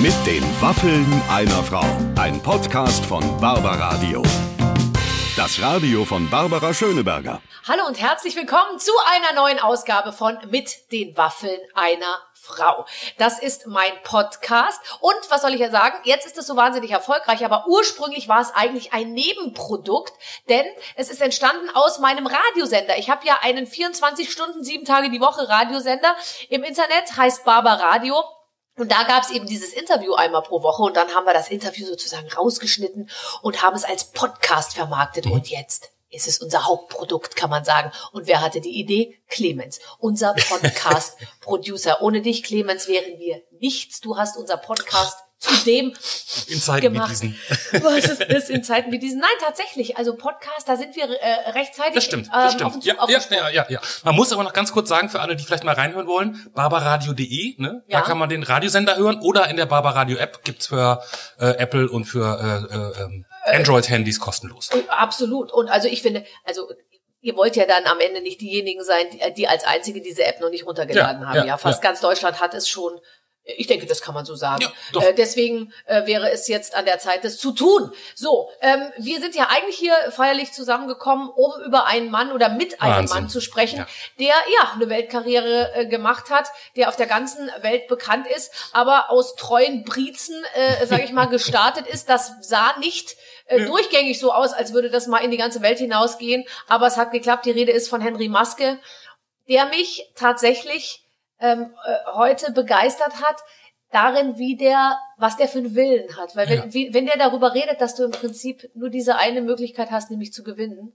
Mit den Waffeln einer Frau. Ein Podcast von Barbaradio. Das Radio von Barbara Schöneberger. Hallo und herzlich willkommen zu einer neuen Ausgabe von Mit den Waffeln einer Frau. Das ist mein Podcast. Und was soll ich ja sagen? Jetzt ist es so wahnsinnig erfolgreich, aber ursprünglich war es eigentlich ein Nebenprodukt, denn es ist entstanden aus meinem Radiosender. Ich habe ja einen 24 Stunden, sieben Tage die Woche Radiosender im Internet, heißt Barber Radio. Und da gab es eben dieses Interview einmal pro Woche und dann haben wir das Interview sozusagen rausgeschnitten und haben es als Podcast vermarktet. Und jetzt ist es unser Hauptprodukt, kann man sagen. Und wer hatte die Idee? Clemens, unser Podcast-Producer. Ohne dich, Clemens, wären wir nichts. Du hast unser Podcast zudem in Zeiten gemacht. wie diesen. Was ist das in Zeiten wie diesen? Nein, tatsächlich. Also Podcast, da sind wir äh, rechtzeitig Das stimmt, ähm, das auf stimmt. den Zug Ja, ja, aufgesprungen. ja, ja, ja. Man muss aber noch ganz kurz sagen, für alle, die vielleicht mal reinhören wollen, barbaradio.de, ne? Ja. Da kann man den Radiosender hören oder in der Barbaradio App gibt's für äh, Apple und für äh, äh, ähm, Android-Handys kostenlos. Und Absolut. Und also ich finde, also ihr wollt ja dann am Ende nicht diejenigen sein, die, die als einzige diese App noch nicht runtergeladen Ja, haben. ja, Ja, fast ja. ganz Deutschland hat es schon. Ich denke, das kann man so sagen. Ja, äh, deswegen äh, wäre es jetzt an der Zeit, das zu tun. So, ähm, wir sind ja eigentlich hier feierlich zusammengekommen, um über einen Mann oder mit einem Wahnsinn. Mann zu sprechen, Ja. der ja eine Weltkarriere äh, gemacht hat, der auf der ganzen Welt bekannt ist, aber aus treuen Briezen, äh, sage ich mal, gestartet ist. Das sah nicht äh, durchgängig so aus, als würde das mal in die ganze Welt hinausgehen. Aber es hat geklappt. Die Rede ist von Henry Maske, der mich tatsächlich ähm, äh, heute begeistert hat darin, wie der, was der für einen Willen hat. Weil wenn, Ja. wie, wenn der darüber redet, dass du im Prinzip nur diese eine Möglichkeit hast, nämlich zu gewinnen,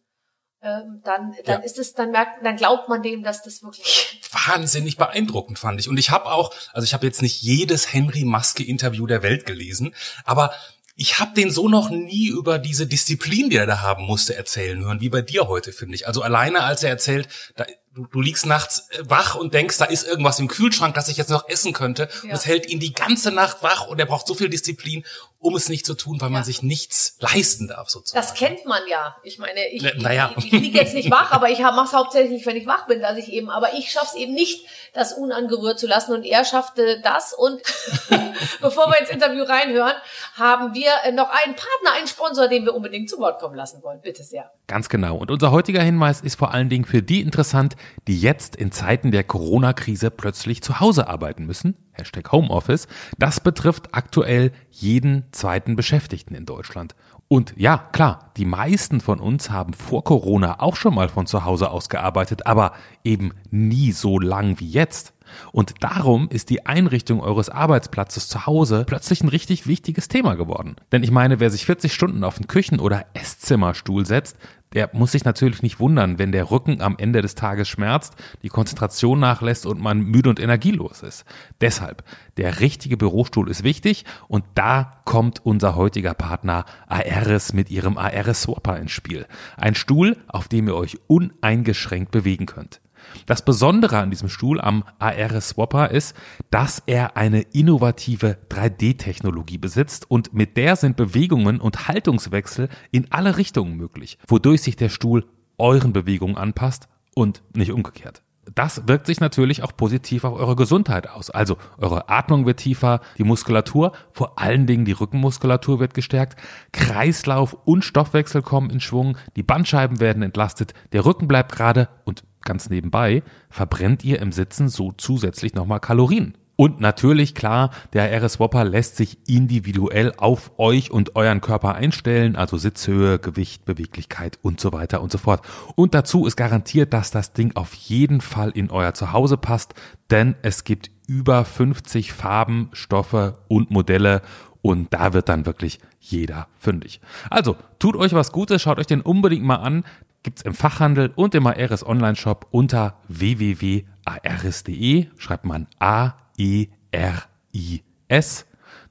ähm, dann, dann Ja. ist es, dann merkt, dann glaubt man dem, dass das wirklich wahnsinnig beeindruckend fand ich. Und ich habe auch, also ich habe jetzt nicht jedes Henry Maske Interview der Welt gelesen, aber ich habe den so noch nie über diese Disziplin, die er da haben musste, erzählen hören, wie bei dir heute, finde ich. Also alleine, als er erzählt, da, du, du liegst nachts äh, wach und denkst, da ist irgendwas im Kühlschrank, das ich jetzt noch essen könnte. Und Ja. es hält ihn die ganze Nacht wach und er braucht so viel Disziplin, um es nicht zu tun, weil man Ja. sich nichts leisten darf, sozusagen. Das kennt man ja. Ich meine, ich, Na- naja. ich, ich liege jetzt nicht wach, aber ich mache es hauptsächlich, wenn ich wach bin, dass ich eben, aber ich schaff's eben nicht, das unangerührt zu lassen und er schaffte das und bevor wir ins Interview reinhören, haben wir äh, noch einen Partner, einen Sponsor, den wir unbedingt zu Wort kommen lassen wollen. Bitte sehr. Ganz genau. Und unser heutiger Hinweis ist vor allen Dingen für die interessant, die jetzt in Zeiten der Corona-Krise plötzlich zu Hause arbeiten müssen. Hashtag Homeoffice. Das betrifft aktuell jeden zweiten Beschäftigten in Deutschland. Und ja, klar, die meisten von uns haben vor Corona auch schon mal von zu Hause aus gearbeitet, aber eben nie so lang wie jetzt. Und darum ist die Einrichtung eures Arbeitsplatzes zu Hause plötzlich ein richtig wichtiges Thema geworden. Denn ich meine, wer sich 40 Stunden auf den Küchen- oder Esszimmerstuhl setzt, der muss sich natürlich nicht wundern, wenn der Rücken am Ende des Tages schmerzt, die Konzentration nachlässt und man müde und energielos ist. Deshalb, der richtige Bürostuhl ist wichtig und da kommt unser heutiger Partner Aeris mit ihrem Aeris Swapper ins Spiel. Ein Stuhl, auf dem ihr euch uneingeschränkt bewegen könnt. Das Besondere an diesem Stuhl am AR Swapper ist, dass er eine innovative 3D-Technologie besitzt und mit der sind Bewegungen und Haltungswechsel in alle Richtungen möglich, wodurch sich der Stuhl euren Bewegungen anpasst und nicht umgekehrt. Das wirkt sich natürlich auch positiv auf eure Gesundheit aus. Also eure Atmung wird tiefer, die Muskulatur, vor allen Dingen die Rückenmuskulatur wird gestärkt, Kreislauf und Stoffwechsel kommen in Schwung, die Bandscheiben werden entlastet, der Rücken bleibt gerade und ganz nebenbei verbrennt ihr im Sitzen so zusätzlich nochmal Kalorien. Und natürlich, klar, der RS Whopper lässt sich individuell auf euch und euren Körper einstellen, also Sitzhöhe, Gewicht, Beweglichkeit und so weiter und so fort. Und dazu ist garantiert, dass das Ding auf jeden Fall in euer Zuhause passt, denn es gibt über 50 Farben, Stoffe und Modelle und da wird dann wirklich jeder fündig. Also, tut euch was Gutes, schaut euch den unbedingt mal an. Gibt's im Fachhandel und im ARS Online-Shop unter www.aris.de. Schreibt man A-E-R-I-S.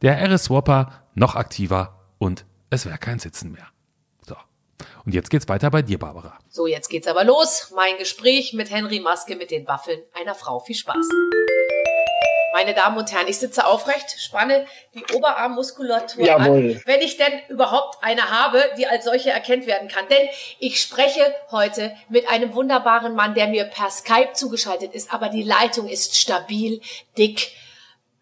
Der ARS Swapper noch aktiver und es wäre kein Sitzen mehr. So. Und jetzt geht's weiter bei dir, Barbara. So, jetzt geht's aber los. Mein Gespräch mit Henry Maske mit den Waffeln einer Frau. Viel Spaß. Meine Damen und Herren, ich sitze aufrecht, spanne die Oberarmmuskulatur Jawohl. an, wenn ich denn überhaupt eine habe, die als solche erkannt werden kann. Denn ich spreche heute mit einem wunderbaren Mann, der mir per Skype zugeschaltet ist, aber die Leitung ist stabil, dick,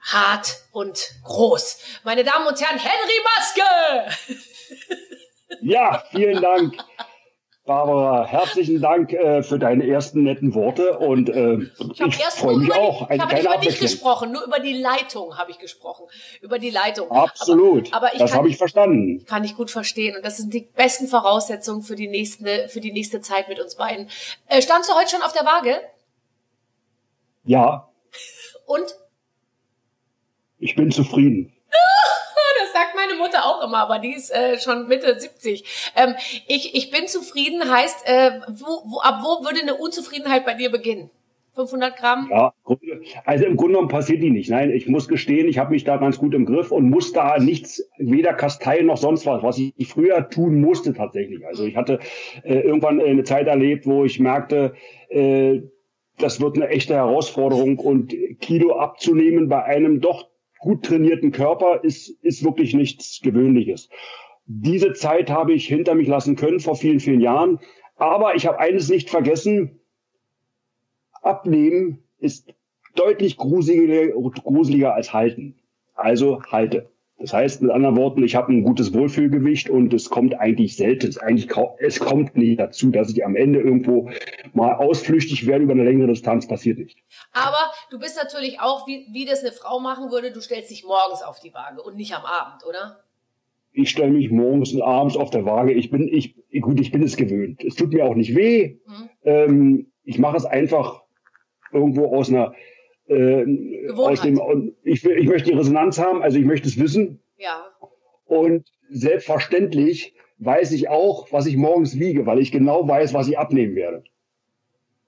hart und groß. Meine Damen und Herren, Henry Maske! Ja, vielen Dank. Barbara, herzlichen Dank äh, für deine ersten netten Worte und äh, ich, ich freue mich auch. Die, ich habe nicht über dich gesprochen, nur über die Leitung habe ich gesprochen. Über die Leitung. Absolut. Aber, aber das habe ich verstanden. Kann ich gut verstehen und das sind die besten Voraussetzungen für die nächste, für die nächste Zeit mit uns beiden. Äh, standst du heute schon auf der Waage? Ja. Und? Ich bin zufrieden sagt meine Mutter auch immer, aber die ist äh, schon Mitte 70. Ähm, ich, ich bin zufrieden heißt, äh, wo, wo, ab wo würde eine Unzufriedenheit bei dir beginnen? 500 Gramm? Ja, also im Grunde genommen passiert die nicht. Nein, ich muss gestehen, ich habe mich da ganz gut im Griff und muss da nichts, weder kasteien noch sonst was, was ich früher tun musste tatsächlich. Also ich hatte äh, irgendwann eine Zeit erlebt, wo ich merkte, äh, das wird eine echte Herausforderung und Kilo abzunehmen bei einem doch gut trainierten Körper ist, ist wirklich nichts Gewöhnliches. Diese Zeit habe ich hinter mich lassen können vor vielen, vielen Jahren. Aber ich habe eines nicht vergessen. Abnehmen ist deutlich gruseliger, gruseliger als halten. Also halte. Das heißt mit anderen Worten, ich habe ein gutes Wohlfühlgewicht und es kommt eigentlich selten. Eigentlich es kommt nicht dazu, dass ich am Ende irgendwo mal ausflüchtig werde über eine längere Distanz. Passiert nicht. Aber du bist natürlich auch, wie, wie das eine Frau machen würde, du stellst dich morgens auf die Waage und nicht am Abend, oder? Ich stelle mich morgens und abends auf der Waage. Ich bin, ich, gut, ich bin es gewöhnt. Es tut mir auch nicht weh. Mhm. Ähm, ich mache es einfach irgendwo aus einer äh, aus dem, ich, will, ich möchte die Resonanz haben, also ich möchte es wissen. Ja. Und selbstverständlich weiß ich auch, was ich morgens wiege, weil ich genau weiß, was ich abnehmen werde.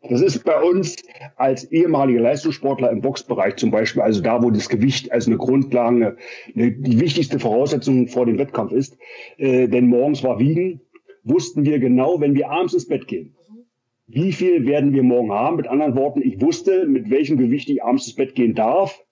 Das ist bei uns als ehemalige Leistungssportler im Boxbereich zum Beispiel, also da, wo das Gewicht als eine Grundlage, eine, die wichtigste Voraussetzung vor dem Wettkampf ist. Äh, denn morgens war Wiegen, wussten wir genau, wenn wir abends ins Bett gehen, wie viel werden wir morgen haben? Mit anderen Worten, ich wusste, mit welchem Gewicht ich abends ins Bett gehen darf,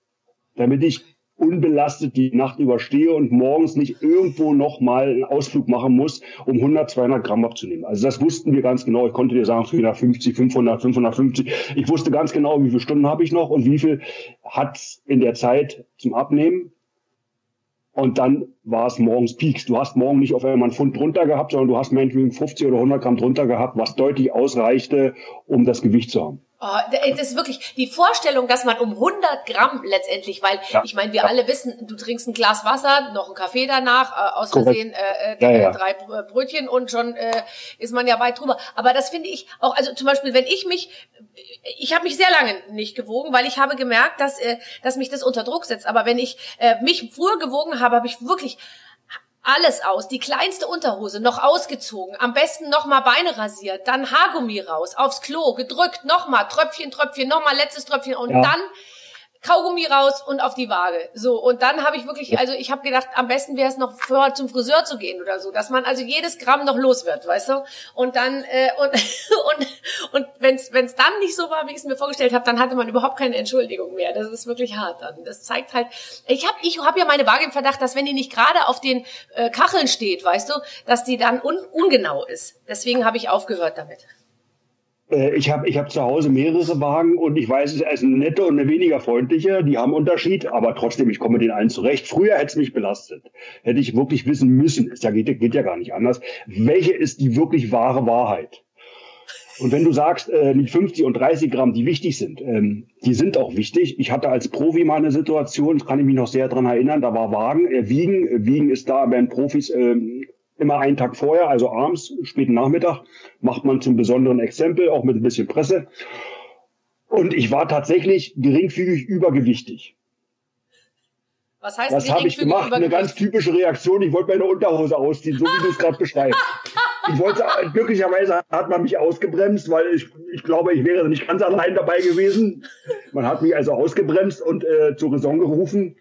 damit ich unbelastet die Nacht überstehe und morgens nicht irgendwo nochmal einen Ausflug machen muss, um 100, 200 Gramm abzunehmen. Also das wussten wir ganz genau. Ich konnte dir sagen, 450, 500, 550. Ich wusste ganz genau, wie viele Stunden habe ich noch und wie viel hat in der Zeit zum Abnehmen. Und dann war es morgens Peaks. Du hast morgen nicht auf einmal einen Pfund drunter gehabt, sondern du hast meinetwegen 50 oder 100 Gramm drunter gehabt, was deutlich ausreichte, um das Gewicht zu haben. Oh, das ist wirklich die Vorstellung, dass man um 100 Gramm letztendlich, weil ja, ich meine, wir ja. alle wissen, du trinkst ein Glas Wasser, noch einen Kaffee danach, äh, aus Versehen äh, äh, ja, drei Brötchen und schon äh, ist man ja weit drüber. Aber das finde ich auch, also zum Beispiel, wenn ich mich, ich habe mich sehr lange nicht gewogen, weil ich habe gemerkt, dass, äh, dass mich das unter Druck setzt. Aber wenn ich äh, mich früher gewogen habe, habe ich wirklich alles aus, die kleinste Unterhose noch ausgezogen, am besten nochmal Beine rasiert, dann Haargummi raus, aufs Klo, gedrückt, nochmal, Tröpfchen, Tröpfchen, nochmal letztes Tröpfchen und ja. dann Kaugummi raus und auf die Waage. So, und dann habe ich wirklich, also ich habe gedacht, am besten wäre es noch vorher zum Friseur zu gehen oder so, dass man also jedes Gramm noch los wird, weißt du? Und dann, äh, und, und, und wenn es dann nicht so war, wie ich es mir vorgestellt habe, dann hatte man überhaupt keine Entschuldigung mehr. Das ist wirklich hart dann. Das zeigt halt, ich habe ich hab ja meine Waage im Verdacht, dass wenn die nicht gerade auf den äh, Kacheln steht, weißt du, dass die dann un, ungenau ist. Deswegen habe ich aufgehört damit. Äh, ich habe ich hab zu Hause mehrere Wagen und ich weiß, es ist eine nette und eine weniger freundliche. Die haben Unterschied, aber trotzdem, ich komme mit den allen zurecht. Früher hätte es mich belastet. Hätte ich wirklich wissen müssen, es geht, geht ja gar nicht anders. Welche ist die wirklich wahre Wahrheit? Und wenn du sagst, äh, nicht 50 und 30 Gramm, die wichtig sind, ähm, die sind auch wichtig. Ich hatte als Profi mal eine Situation, kann ich mich noch sehr dran erinnern, da war Wagen, äh, Wiegen. Wiegen ist da den Profis ähm, immer einen Tag vorher, also abends, späten Nachmittag, macht man zum besonderen Exempel, auch mit ein bisschen Presse. Und ich war tatsächlich geringfügig übergewichtig. Was heißt Was habe ich gemacht? Eine ganz typische Reaktion. Ich wollte meine Unterhose ausziehen, so wie du es gerade beschreibst. Ich wollte, glücklicherweise hat man mich ausgebremst, weil ich, ich glaube, ich wäre nicht ganz allein dabei gewesen. Man hat mich also ausgebremst und äh, zur Raison gerufen.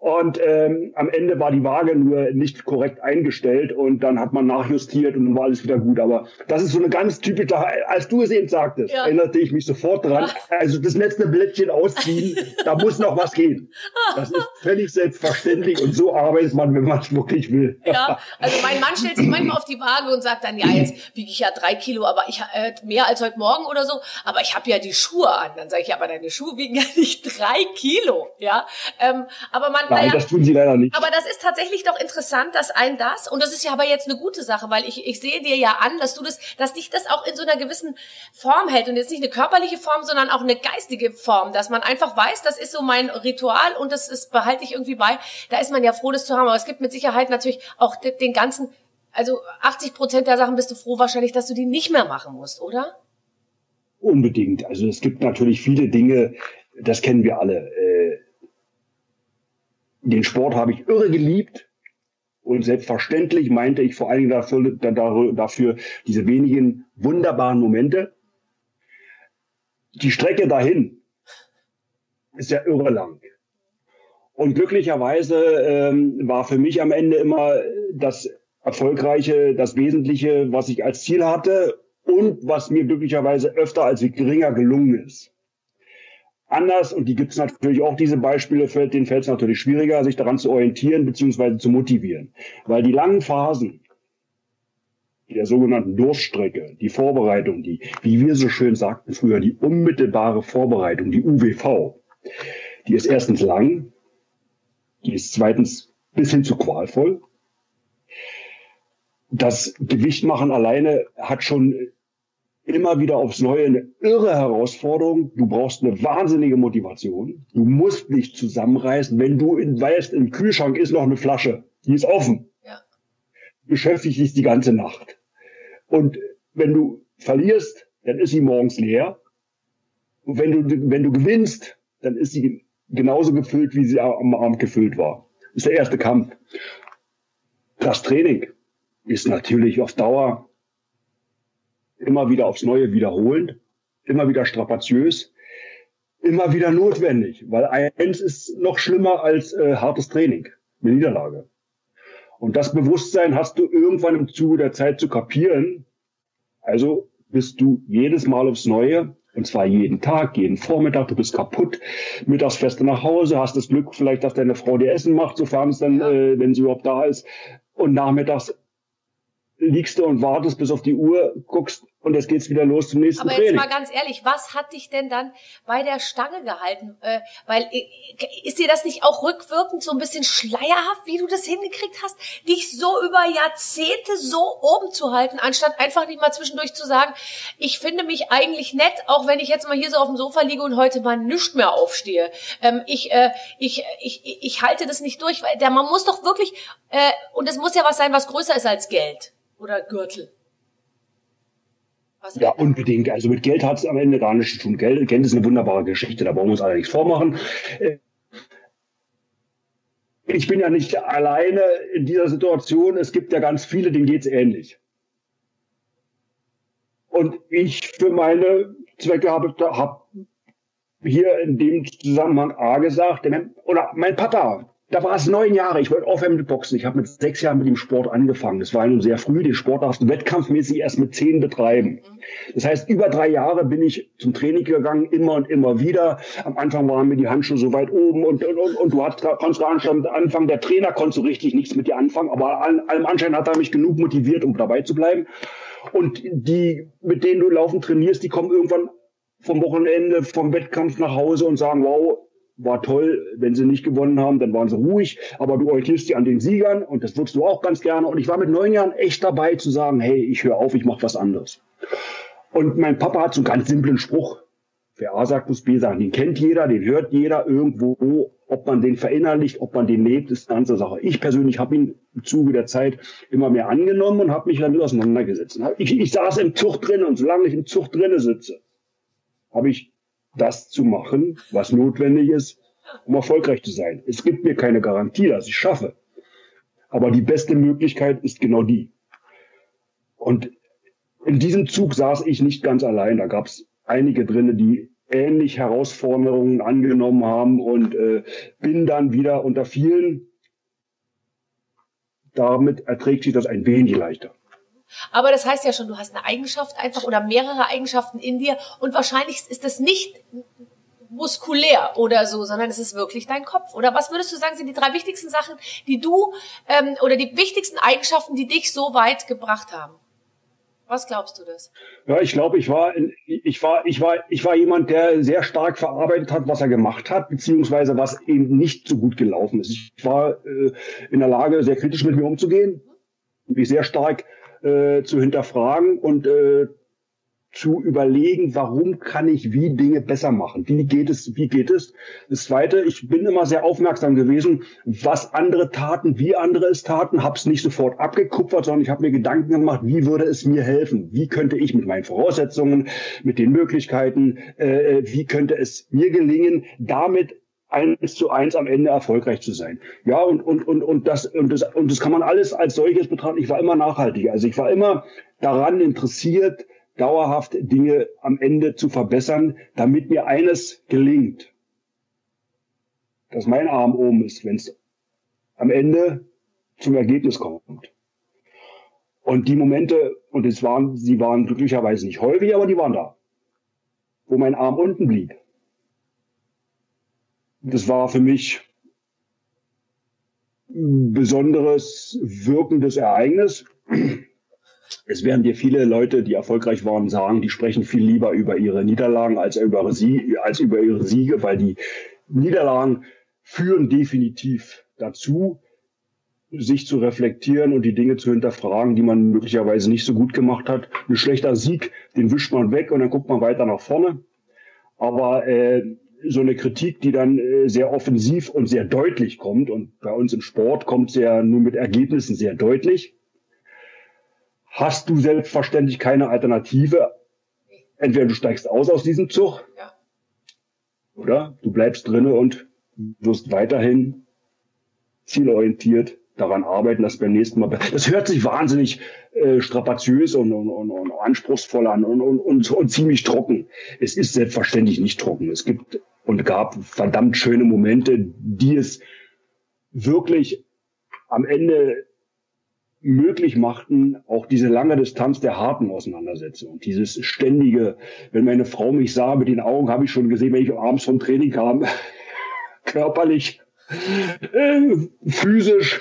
Und ähm, am Ende war die Waage nur nicht korrekt eingestellt und dann hat man nachjustiert und dann war alles wieder gut. Aber das ist so eine ganz typische, als du es eben sagtest, ja. erinnerte ich mich sofort dran. Also das letzte Blättchen ausziehen, da muss noch was gehen. Das ist völlig selbstverständlich und so arbeitet man, wenn man es wirklich will. Ja, also mein Mann stellt sich manchmal auf die Waage und sagt dann, ja, jetzt wiege ich ja drei Kilo, aber ich äh, mehr als heute Morgen oder so, aber ich habe ja die Schuhe an. Dann sage ich, aber deine Schuhe wiegen ja nicht drei Kilo. Ja, ähm, aber man Nein, naja, das tun sie leider nicht. Aber das ist tatsächlich doch interessant, dass ein das, und das ist ja aber jetzt eine gute Sache, weil ich, ich sehe dir ja an, dass du das, dass dich das auch in so einer gewissen Form hält und jetzt nicht eine körperliche Form, sondern auch eine geistige Form, dass man einfach weiß, das ist so mein Ritual und das ist, behalte ich irgendwie bei. Da ist man ja froh, das zu haben, aber es gibt mit Sicherheit natürlich auch den ganzen, also 80 Prozent der Sachen bist du froh wahrscheinlich, dass du die nicht mehr machen musst, oder? Unbedingt. Also es gibt natürlich viele Dinge, das kennen wir alle. Äh, den Sport habe ich irre geliebt. Und selbstverständlich meinte ich vor allen Dingen dafür, dafür diese wenigen wunderbaren Momente. Die Strecke dahin ist ja irre lang. Und glücklicherweise ähm, war für mich am Ende immer das Erfolgreiche, das Wesentliche, was ich als Ziel hatte und was mir glücklicherweise öfter als geringer gelungen ist anders, und die gibt es natürlich auch, diese Beispiele, fällt, denen fällt es natürlich schwieriger, sich daran zu orientieren bzw. zu motivieren. Weil die langen Phasen der sogenannten Durststrecke, die Vorbereitung, die, wie wir so schön sagten früher, die unmittelbare Vorbereitung, die UWV, die ist erstens lang, die ist zweitens bis hin zu qualvoll. Das Gewicht machen alleine hat schon immer wieder aufs Neue eine irre Herausforderung. Du brauchst eine wahnsinnige Motivation. Du musst dich zusammenreißen. Wenn du in, weißt, im Kühlschrank ist noch eine Flasche, die ist offen. Ja. Beschäftigt dich die ganze Nacht. Und wenn du verlierst, dann ist sie morgens leer. Und wenn du, wenn du gewinnst, dann ist sie genauso gefüllt, wie sie am Abend gefüllt war. Das ist der erste Kampf. Das Training ist natürlich auf Dauer immer wieder aufs Neue wiederholend, immer wieder strapaziös, immer wieder notwendig, weil eins ist noch schlimmer als äh, hartes Training, eine Niederlage. Und das Bewusstsein hast du irgendwann im Zuge der Zeit zu kapieren. Also bist du jedes Mal aufs Neue, und zwar jeden Tag, jeden Vormittag, du bist kaputt, mittags du nach Hause, hast das Glück vielleicht, dass deine Frau dir Essen macht, sofern es dann, äh, wenn sie überhaupt da ist, und nachmittags liegst du und wartest bis auf die Uhr, guckst und jetzt geht's wieder los zum nächsten Aber Training. jetzt mal ganz ehrlich, was hat dich denn dann bei der Stange gehalten? Äh, weil äh, ist dir das nicht auch rückwirkend so ein bisschen schleierhaft, wie du das hingekriegt hast, dich so über Jahrzehnte so oben zu halten, anstatt einfach nicht mal zwischendurch zu sagen, ich finde mich eigentlich nett, auch wenn ich jetzt mal hier so auf dem Sofa liege und heute mal nichts mehr aufstehe. Ähm, ich, äh, ich, ich, ich halte das nicht durch, weil der, man muss doch wirklich, äh, und es muss ja was sein, was größer ist als Geld oder Gürtel. Was ja, unbedingt. Also mit Geld hat es am Ende gar nichts zu tun. Geld, Geld ist eine wunderbare Geschichte, da brauchen wir uns alle nichts vormachen. Äh, ich bin ja nicht alleine in dieser Situation. Es gibt ja ganz viele, denen geht es ähnlich. Und ich für meine Zwecke habe hab hier in dem Zusammenhang A gesagt, oder mein Papa, da war es neun Jahre. Ich wollte aufhören mit Boxen. Ich habe mit sechs Jahren mit dem Sport angefangen. Das war nun sehr früh. Den Sport darfst du wettkampfmäßig erst mit zehn betreiben. Das heißt, über drei Jahre bin ich zum Training gegangen, immer und immer wieder. Am Anfang waren mir die Handschuhe so weit oben und, und, und, und du hast, konntest gar nicht anfangen. Der Trainer konnte so richtig nichts mit dir anfangen, aber allem Anschein hat er mich genug motiviert, um dabei zu bleiben. Und die, mit denen du laufen trainierst, die kommen irgendwann vom Wochenende, vom Wettkampf nach Hause und sagen, wow, war toll. Wenn sie nicht gewonnen haben, dann waren sie ruhig. Aber du orientierst dich an den Siegern und das würdest du auch ganz gerne. Und ich war mit neun Jahren echt dabei zu sagen, hey, ich höre auf, ich mache was anderes. Und mein Papa hat so einen ganz simplen Spruch. Wer A sagt, muss B sagen. Den kennt jeder, den hört jeder irgendwo. Ob man den verinnerlicht, ob man den lebt, ist eine andere Sache. Ich persönlich habe ihn im Zuge der Zeit immer mehr angenommen und habe mich damit auseinandergesetzt. Ich, ich saß im Zug drin und solange ich im Zug drinne sitze, habe ich das zu machen, was notwendig ist, um erfolgreich zu sein. Es gibt mir keine Garantie, dass ich schaffe. Aber die beste Möglichkeit ist genau die. Und in diesem Zug saß ich nicht ganz allein. Da gab es einige drinnen, die ähnlich Herausforderungen angenommen haben und äh, bin dann wieder unter vielen. Damit erträgt sich das ein wenig leichter. Aber das heißt ja schon, du hast eine Eigenschaft einfach oder mehrere Eigenschaften in dir und wahrscheinlich ist das nicht muskulär oder so, sondern es ist wirklich dein Kopf. Oder was würdest du sagen, sind die drei wichtigsten Sachen, die du ähm, oder die wichtigsten Eigenschaften, die dich so weit gebracht haben? Was glaubst du das? Ja, ich glaube, ich war, ich war, ich war, ich war jemand, der sehr stark verarbeitet hat, was er gemacht hat, beziehungsweise was eben nicht so gut gelaufen ist. Ich war äh, in der Lage, sehr kritisch mit mir umzugehen, mich sehr stark äh, zu hinterfragen und äh, zu überlegen, warum kann ich wie Dinge besser machen? Wie geht es? Wie geht es? Das zweite, ich bin immer sehr aufmerksam gewesen, was andere taten, wie andere es taten, habe es nicht sofort abgekupfert, sondern ich habe mir Gedanken gemacht, wie würde es mir helfen? Wie könnte ich mit meinen Voraussetzungen, mit den Möglichkeiten, äh, wie könnte es mir gelingen, damit eins zu eins am Ende erfolgreich zu sein. Ja, und, und, und, und, das, und, das, und das kann man alles als solches betrachten. Ich war immer nachhaltig. Also ich war immer daran interessiert, dauerhaft Dinge am Ende zu verbessern, damit mir eines gelingt, dass mein Arm oben ist, wenn es am Ende zum Ergebnis kommt. Und die Momente, und es waren, sie waren glücklicherweise nicht häufig, aber die waren da, wo mein Arm unten blieb. Das war für mich ein besonderes wirkendes Ereignis. Es werden dir viele Leute, die erfolgreich waren, sagen, die sprechen viel lieber über ihre Niederlagen als über, sie, als über ihre Siege, weil die Niederlagen führen definitiv dazu, sich zu reflektieren und die Dinge zu hinterfragen, die man möglicherweise nicht so gut gemacht hat. Ein schlechter Sieg, den wischt man weg und dann guckt man weiter nach vorne. Aber äh, so eine Kritik, die dann äh, sehr offensiv und sehr deutlich kommt, und bei uns im Sport kommt sie ja nur mit Ergebnissen sehr deutlich, hast du selbstverständlich keine Alternative. Entweder du steigst aus aus diesem Zug, ja. oder du bleibst drinne und wirst weiterhin zielorientiert daran arbeiten, dass beim nächsten Mal. Das hört sich wahnsinnig äh, strapaziös und, und, und, und anspruchsvoll an und, und, und, und ziemlich trocken. Es ist selbstverständlich nicht trocken. Es gibt und gab verdammt schöne Momente, die es wirklich am Ende möglich machten, auch diese lange Distanz der harten Auseinandersetzung, dieses ständige, wenn meine Frau mich sah, mit den Augen habe ich schon gesehen, wenn ich abends vom Training kam, körperlich, physisch,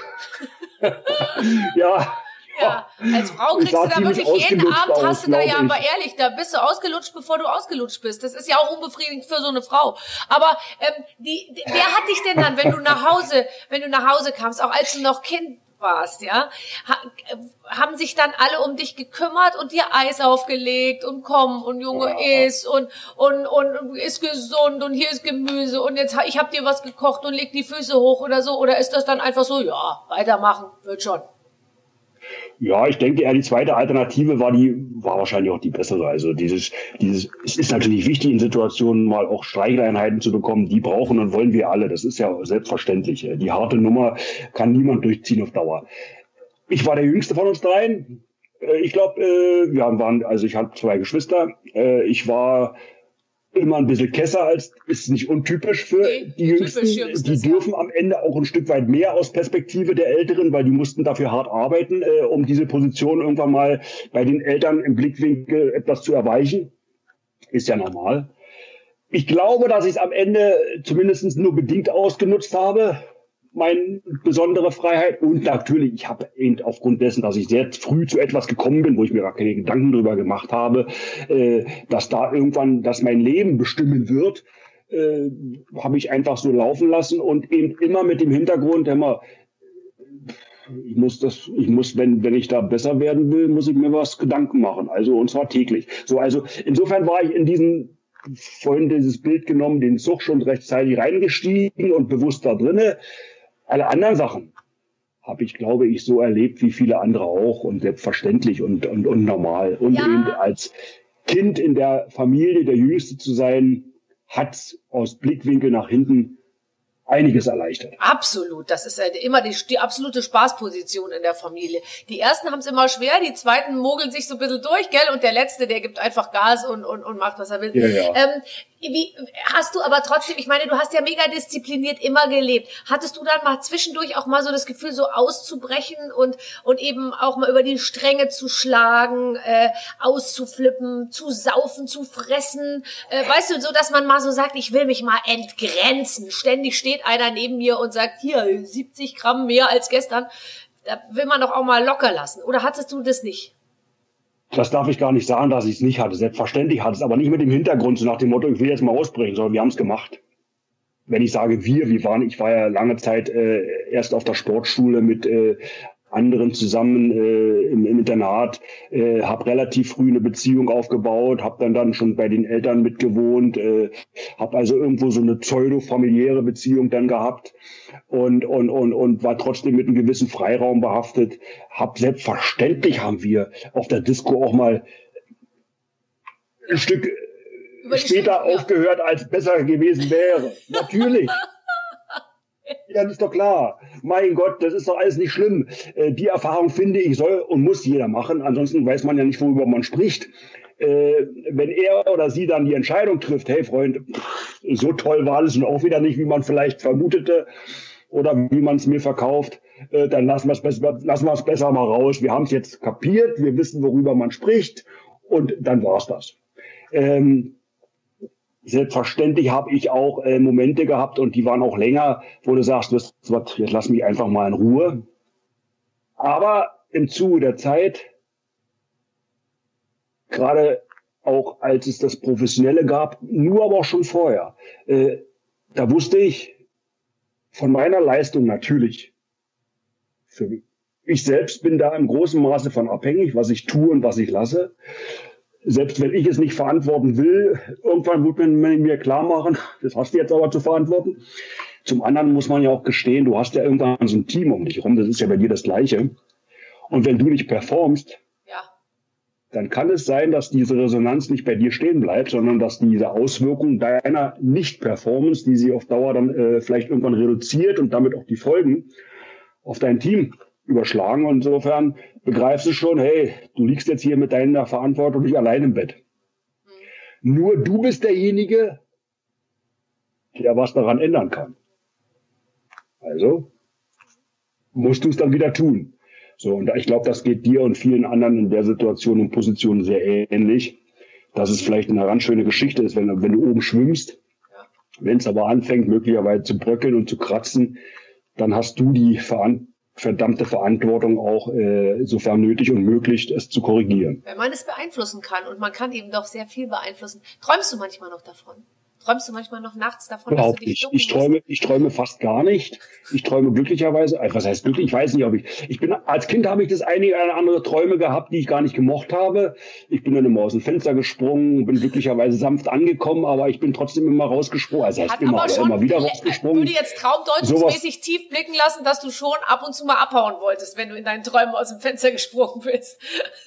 ja, ja, als Frau kriegst du da wirklich jeden Abend, aus, hast du da ja, aber ehrlich, da bist du ausgelutscht, bevor du ausgelutscht bist. Das ist ja auch unbefriedigend für so eine Frau. Aber ähm, die, die, wer hat dich denn dann, wenn du nach Hause, wenn du nach Hause kamst, auch als du noch Kind warst, ja, haben sich dann alle um dich gekümmert und dir Eis aufgelegt und komm und Junge ja. iss und und und ist gesund und hier ist Gemüse und jetzt ich hab dir was gekocht und leg die Füße hoch oder so oder ist das dann einfach so, ja, weitermachen wird schon. Ja, ich denke eher die zweite Alternative war die, war wahrscheinlich auch die bessere. Also dieses, dieses, es ist natürlich wichtig, in Situationen mal auch Streicheleinheiten zu bekommen. Die brauchen und wollen wir alle. Das ist ja selbstverständlich. Die harte Nummer kann niemand durchziehen auf Dauer. Ich war der jüngste von uns dreien. Äh, ich glaube, äh, wir waren, also ich hatte zwei Geschwister. Äh, ich war immer ein bisschen Kesser als ist nicht untypisch für nee, die Jüngsten. Die dürfen am Ende auch ein Stück weit mehr aus Perspektive der Älteren, weil die mussten dafür hart arbeiten, äh, um diese Position irgendwann mal bei den Eltern im Blickwinkel etwas zu erweichen. Ist ja normal. Ich glaube, dass ich es am Ende zumindest nur bedingt ausgenutzt habe meine besondere Freiheit. Und natürlich, ich habe eben aufgrund dessen, dass ich sehr früh zu etwas gekommen bin, wo ich mir gar keine Gedanken drüber gemacht habe, äh, dass da irgendwann das mein Leben bestimmen wird, äh, habe ich einfach so laufen lassen und eben immer mit dem Hintergrund, immer, ich muss das, ich muss, wenn, wenn ich da besser werden will, muss ich mir was Gedanken machen. Also, und zwar täglich. So, also, insofern war ich in diesen, vorhin dieses Bild genommen, den Zug schon rechtzeitig reingestiegen und bewusst da drinne. Alle anderen Sachen habe ich, glaube ich, so erlebt wie viele andere auch und selbstverständlich und, und, und normal. Und ja. eben als Kind in der Familie der Jüngste zu sein, hat aus Blickwinkel nach hinten einiges erleichtert. Absolut. Das ist immer die, die absolute Spaßposition in der Familie. Die ersten haben es immer schwer, die zweiten mogeln sich so ein bisschen durch, gell? Und der letzte, der gibt einfach Gas und, und, und macht, was er will. Ja, ja. Ähm, Wie hast du aber trotzdem, ich meine, du hast ja mega diszipliniert immer gelebt. Hattest du dann mal zwischendurch auch mal so das Gefühl, so auszubrechen und, und eben auch mal über die Stränge zu schlagen, äh, auszuflippen, zu saufen, zu fressen? Äh, weißt du, so dass man mal so sagt, ich will mich mal entgrenzen. Ständig steht einer neben mir und sagt, hier, 70 Gramm mehr als gestern. Da will man doch auch mal locker lassen. Oder hattest du das nicht? Das darf ich gar nicht sagen, dass ich es nicht hatte. Selbstverständlich hatte es, aber nicht mit dem Hintergrund, so nach dem Motto, ich will jetzt mal ausbrechen, sondern wir haben es gemacht. Wenn ich sage wir, wir waren, ich war ja lange Zeit äh, erst auf der Sportschule mit äh, anderen zusammen äh, im, im Internat, äh, habe relativ früh eine Beziehung aufgebaut, habe dann dann schon bei den Eltern mitgewohnt, äh, habe also irgendwo so eine pseudo-familiäre Beziehung dann gehabt und, und, und, und war trotzdem mit einem gewissen Freiraum behaftet. Hab selbstverständlich haben wir auf der Disco auch mal ein Stück später Stück, aufgehört, als besser gewesen wäre. Natürlich. Ja, das ist doch klar. Mein Gott, das ist doch alles nicht schlimm. Äh, die Erfahrung finde ich soll und muss jeder machen. Ansonsten weiß man ja nicht, worüber man spricht. Äh, wenn er oder sie dann die Entscheidung trifft, hey Freund, so toll war es und auch wieder nicht, wie man vielleicht vermutete oder wie man es mir verkauft, äh, dann lassen wir es besser, lassen wir es besser mal raus. Wir haben es jetzt kapiert, wir wissen, worüber man spricht und dann war's das. Ähm, Selbstverständlich habe ich auch äh, Momente gehabt und die waren auch länger, wo du sagst, was, jetzt lass mich einfach mal in Ruhe. Aber im Zuge der Zeit, gerade auch als es das Professionelle gab, nur aber auch schon vorher, äh, da wusste ich von meiner Leistung natürlich. Für ich selbst bin da im großen Maße von abhängig, was ich tue und was ich lasse selbst wenn ich es nicht verantworten will, irgendwann wird man mir klar machen, das hast du jetzt aber zu verantworten. Zum anderen muss man ja auch gestehen, du hast ja irgendwann so ein Team um dich rum, das ist ja bei dir das Gleiche. Und wenn du nicht performst, ja. dann kann es sein, dass diese Resonanz nicht bei dir stehen bleibt, sondern dass diese Auswirkung deiner Nicht-Performance, die sie auf Dauer dann äh, vielleicht irgendwann reduziert und damit auch die Folgen auf dein Team überschlagen. Und insofern begreifst du schon, hey, du liegst jetzt hier mit deiner Verantwortung nicht allein im Bett. Mhm. Nur du bist derjenige, der was daran ändern kann. Also musst du es dann wieder tun. So, und ich glaube, das geht dir und vielen anderen in der Situation und Position sehr ähnlich, dass es vielleicht eine ganz schöne Geschichte ist, wenn, wenn du oben schwimmst, wenn es aber anfängt, möglicherweise zu bröckeln und zu kratzen, dann hast du die Verantwortung verdammte Verantwortung auch, äh, sofern nötig und möglich, es zu korrigieren. Wenn man es beeinflussen kann und man kann eben doch sehr viel beeinflussen. Träumst du manchmal noch davon? Träumst du manchmal noch nachts davon, Überhaupt dass du dich nicht. Ich träume, ich träume fast gar nicht. Ich träume glücklicherweise, äh, was heißt glücklich? Ich weiß nicht, ob ich, ich bin, als Kind habe ich das einige oder andere Träume gehabt, die ich gar nicht gemocht habe. Ich bin dann immer aus dem Fenster gesprungen, bin glücklicherweise sanft angekommen, aber ich bin trotzdem immer rausgesprungen. Also heißt immer, aber immer wieder rausgesprungen. Ich würde jetzt traumdeutungsmäßig tief blicken lassen, dass du schon ab und zu mal abhauen wolltest, wenn du in deinen Träumen aus dem Fenster gesprungen bist.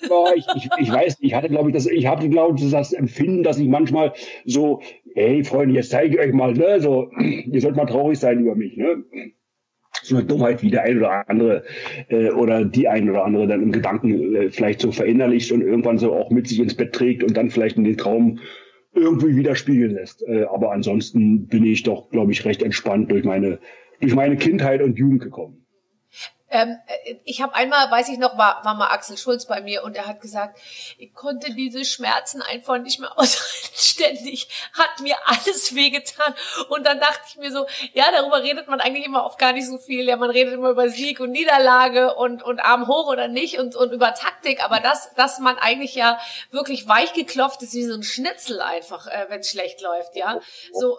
Ja, ich, ich, ich weiß, ich hatte, glaube ich, das, ich hatte, glaube ich, das Empfinden, dass ich manchmal so hey Freunde, jetzt zeige ich euch mal, ne, so, ihr sollt mal traurig sein über mich, ne. So eine Dummheit wie der ein oder andere äh, oder die ein oder andere dann im Gedanken äh, vielleicht so verinnerlicht und irgendwann so auch mit sich ins Bett trägt und dann vielleicht in den Traum irgendwie widerspiegeln lässt. Äh, aber ansonsten bin ich doch, glaube ich, recht entspannt durch meine durch meine Kindheit und Jugend gekommen. Ähm, äh, ich habe einmal, weiß ich noch, war, war mal Axel Schulz bei mir und er hat gesagt, ich konnte diese Schmerzen einfach nicht mehr aushalten. Ständig hat mir alles wehgetan. Und dann dachte ich mir so, ja, darüber redet man eigentlich immer oft gar nicht so viel. Ja, man redet immer über Sieg und Niederlage und, und Arm hoch oder nicht und, und über Taktik. Aber das, dass man eigentlich ja wirklich weich geklopft ist wie so ein Schnitzel einfach, äh, wenn es schlecht läuft, ja. So,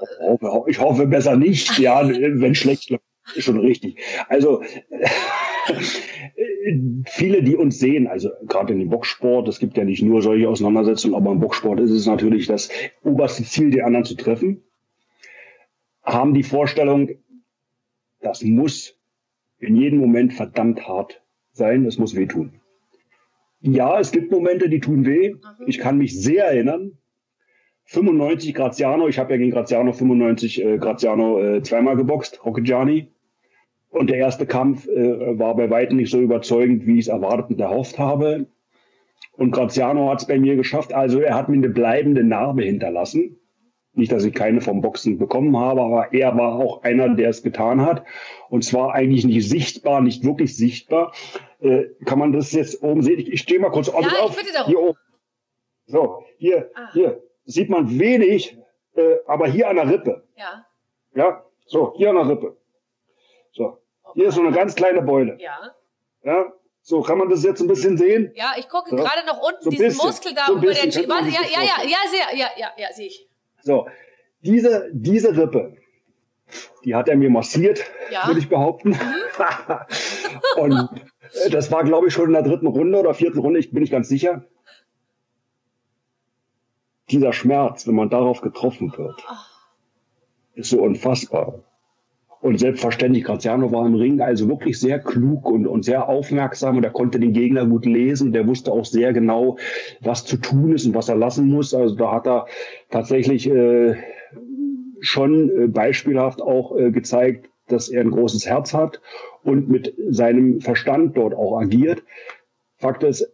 ich hoffe besser nicht, ja, wenn schlecht läuft. Schon richtig. Also viele, die uns sehen, also gerade in dem Boxsport, es gibt ja nicht nur solche Auseinandersetzungen, aber im Boxsport ist es natürlich das oberste Ziel, die anderen zu treffen, haben die Vorstellung, das muss in jedem Moment verdammt hart sein, es muss wehtun. Ja, es gibt Momente, die tun weh. Ich kann mich sehr erinnern. 95 Graziano, ich habe ja gegen Graziano 95 äh, Graziano äh, zweimal geboxt, Rocchigiani. Und der erste Kampf äh, war bei weitem nicht so überzeugend, wie ich es erwartet und erhofft habe. Und Graziano hat es bei mir geschafft. Also er hat mir eine bleibende Narbe hinterlassen. Nicht, dass ich keine vom Boxen bekommen habe, aber er war auch einer, der es getan hat. Und zwar eigentlich nicht sichtbar, nicht wirklich sichtbar. Äh, kann man das jetzt oben sehen? Ich, ich stehe mal kurz auf. Ja, auf. ich bitte darum. Hier oben. So, hier, Ah. hier sieht man wenig, äh, aber hier an der Rippe. Ja. Ja, so, hier an der Rippe. So, hier ist so eine ganz kleine Beule. Ja. Ja, so kann man das jetzt ein bisschen sehen. Ja, ich gucke So. gerade noch unten So diesen bisschen. Muskel da So über den. Sich Ja, ja, ja, ja, sehr, ja, ja, ja, sehe ich. So, diese, diese Rippe, die hat er mir massiert, Ja. Mhm. würde ich behaupten. Und äh, das war, glaube ich, schon in der dritten Runde oder vierten Runde, ich bin nicht ganz sicher. Dieser Schmerz, wenn man darauf getroffen wird, ist so unfassbar. Und selbstverständlich, Graziano war im Ring also wirklich sehr klug und, und sehr aufmerksam und er konnte den Gegner gut lesen. Der wusste auch sehr genau, was zu tun ist und was er lassen muss. Also da hat er tatsächlich äh, schon äh, beispielhaft auch äh, gezeigt, dass er ein großes Herz hat und mit seinem Verstand dort auch agiert. Fakt ist,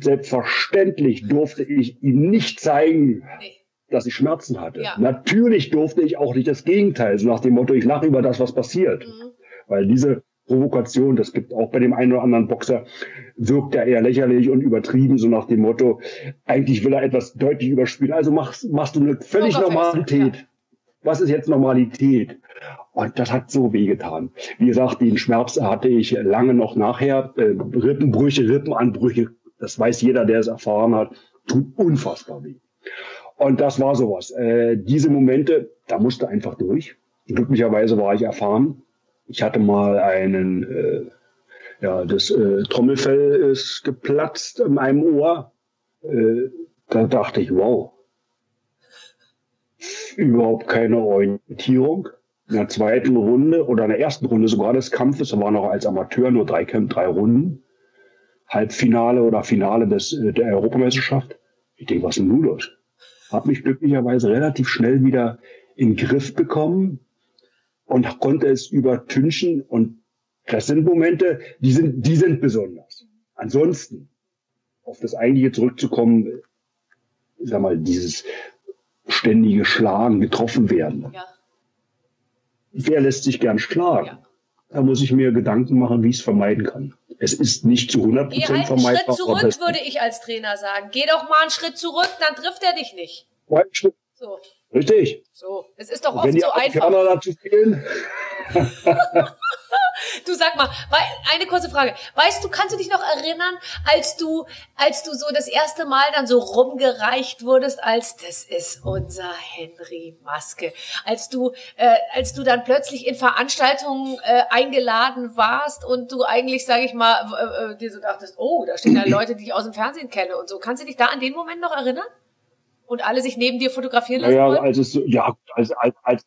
selbstverständlich durfte ich ihm nicht zeigen, Nee. dass ich Schmerzen hatte. Ja. Natürlich durfte ich auch nicht das Gegenteil, so nach dem Motto, ich lache über das, was passiert. Mhm. Weil diese Provokation, das gibt auch bei dem einen oder anderen Boxer, wirkt ja eher lächerlich und übertrieben, so nach dem Motto, eigentlich will er etwas deutlich überspielen, also machst, machst du eine völlig Pokerface, Normalität. ja. Was ist jetzt Normalität? Und das hat so wehgetan. Wie gesagt, den Schmerz hatte ich lange noch nachher. Äh, Rippenbrüche, Rippenanbrüche, das weiß jeder, der es erfahren hat, tut unfassbar weh. Und das war sowas. Äh, diese Momente, da musste einfach durch. Glücklicherweise war ich erfahren. Ich hatte mal einen, äh, ja, das äh, Trommelfell ist geplatzt in einem Ohr. Äh, da dachte ich, wow, überhaupt keine Orientierung. In der zweiten Runde oder in der ersten Runde sogar des Kampfes, da war noch als Amateur nur drei drei Runden. Halbfinale oder Finale des, äh, der Europameisterschaft. Ich denke, was ist denn nun los? Hab mich glücklicherweise relativ schnell wieder in den Griff bekommen und konnte es übertünchen. Und das sind Momente, die sind, die sind besonders. Ansonsten, auf das Eigentliche zurückzukommen, ich sag mal, dieses ständige Schlagen, getroffen werden. Ja. Wer lässt sich gern schlagen? Ja. Da muss ich mir Gedanken machen, wie ich es vermeiden kann. Es ist nicht zu 100% Geh halt einen vermeidbar. Schritt zurück, würde ich als Trainer sagen. Geh doch mal einen Schritt zurück, dann trifft er dich nicht. Ein Schritt- So, Richtig. so. Es ist doch Und wenn oft die so einfach. Dazu fehlen, Du sag mal, eine kurze Frage. Weißt du, kannst du dich noch erinnern, als du, als du so das erste Mal dann so rumgereicht wurdest, als das ist unser Henry Maske, als du, äh, als du dann plötzlich in Veranstaltungen äh, eingeladen warst und du eigentlich, sage ich mal, äh, dir so dachtest, oh, da stehen da Leute, die ich aus dem Fernsehen kenne und so. Kannst du dich da an den Moment noch erinnern? Und alle sich neben dir fotografieren lassen naja, wollten? als es ja, als, als, als,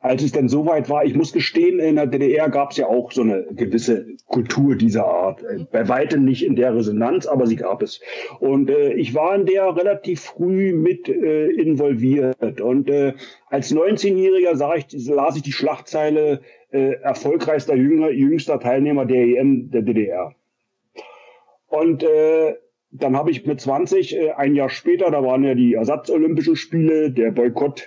als es dann soweit war, ich muss gestehen, in der DDR gab es ja auch so eine gewisse Kultur dieser Art. Äh, Bei weitem nicht in der Resonanz, aber sie gab es. Und äh, ich war in der relativ früh mit äh, involviert. Und äh, als 19-Jähriger sah ich, las ich die Schlagzeile äh, erfolgreichster jünger, jüngster Teilnehmer der EM der DDR. Und äh, dann habe ich mit 20, äh, ein Jahr später, da waren ja die Ersatzolympischen Spiele, der Boykott.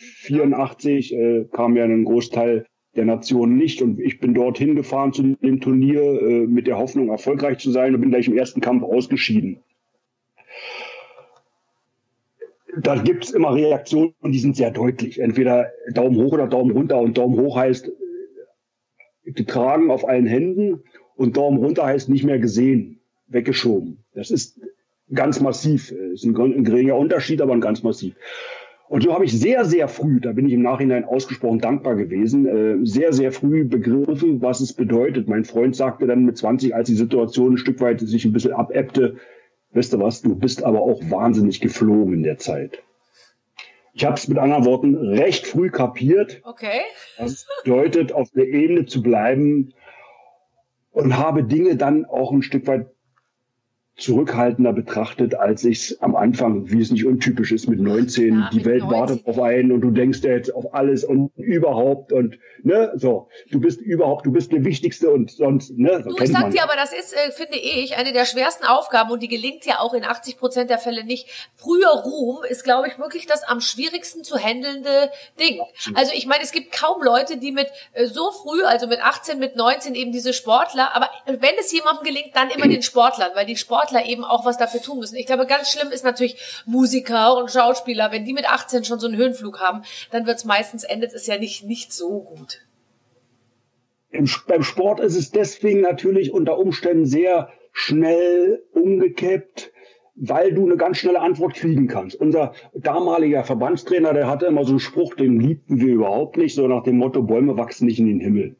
84 äh, kam ja ein Großteil der Nationen nicht und ich bin dorthin gefahren zu dem Turnier äh, mit der Hoffnung, erfolgreich zu sein und bin gleich im ersten Kampf ausgeschieden. Da gibt's immer Reaktionen und die sind sehr deutlich. Entweder Daumen hoch oder Daumen runter und Daumen hoch heißt äh, getragen auf allen Händen und Daumen runter heißt nicht mehr gesehen, weggeschoben. Das ist ganz massiv. Das ist ein, ein geringer Unterschied, aber ein ganz massiv. Und so habe ich sehr, sehr früh, da bin ich im Nachhinein ausgesprochen dankbar gewesen, äh, sehr, sehr früh begriffen, was es bedeutet. Mein Freund sagte dann mit 20, als die Situation ein Stück weit sich ein bisschen abebbte, weißt du was, du bist aber auch wahnsinnig geflogen in der Zeit. Ich habe es mit anderen Worten recht früh kapiert, Okay. was es bedeutet, auf der Ebene zu bleiben und habe Dinge dann auch ein Stück weit zurückhaltender betrachtet, als ich es am Anfang, wie es nicht untypisch ist, mit 19, ja, die mit Welt 19. wartet auf einen und du denkst jetzt auf alles und überhaupt und ne, so, du bist überhaupt, du bist der Wichtigste und sonst, ne, so du, ich sag dir aber, das ist, äh, finde ich, eine der schwersten Aufgaben und die gelingt ja auch in 80 Prozent der Fälle nicht. Früher Ruhm ist, glaube ich, wirklich das am schwierigsten zu handelnde Ding. Also ich meine, es gibt kaum Leute, die mit äh, so früh, also mit 18, mit 19 eben diese Sportler, aber wenn es jemandem gelingt, dann immer den Sportlern, weil die Sportler Sportler eben auch was dafür tun müssen. Ich glaube, ganz schlimm ist natürlich Musiker und Schauspieler. Wenn die mit 18 schon so einen Höhenflug haben, dann wird es meistens, endet es ja nicht, nicht so gut. Im, beim Sport ist es deswegen natürlich unter Umständen sehr schnell umgekippt, weil du eine ganz schnelle Antwort kriegen kannst. Unser damaliger Verbandstrainer, der hatte immer so einen Spruch, den liebten wir überhaupt nicht, so nach dem Motto, Bäume wachsen nicht in den Himmel.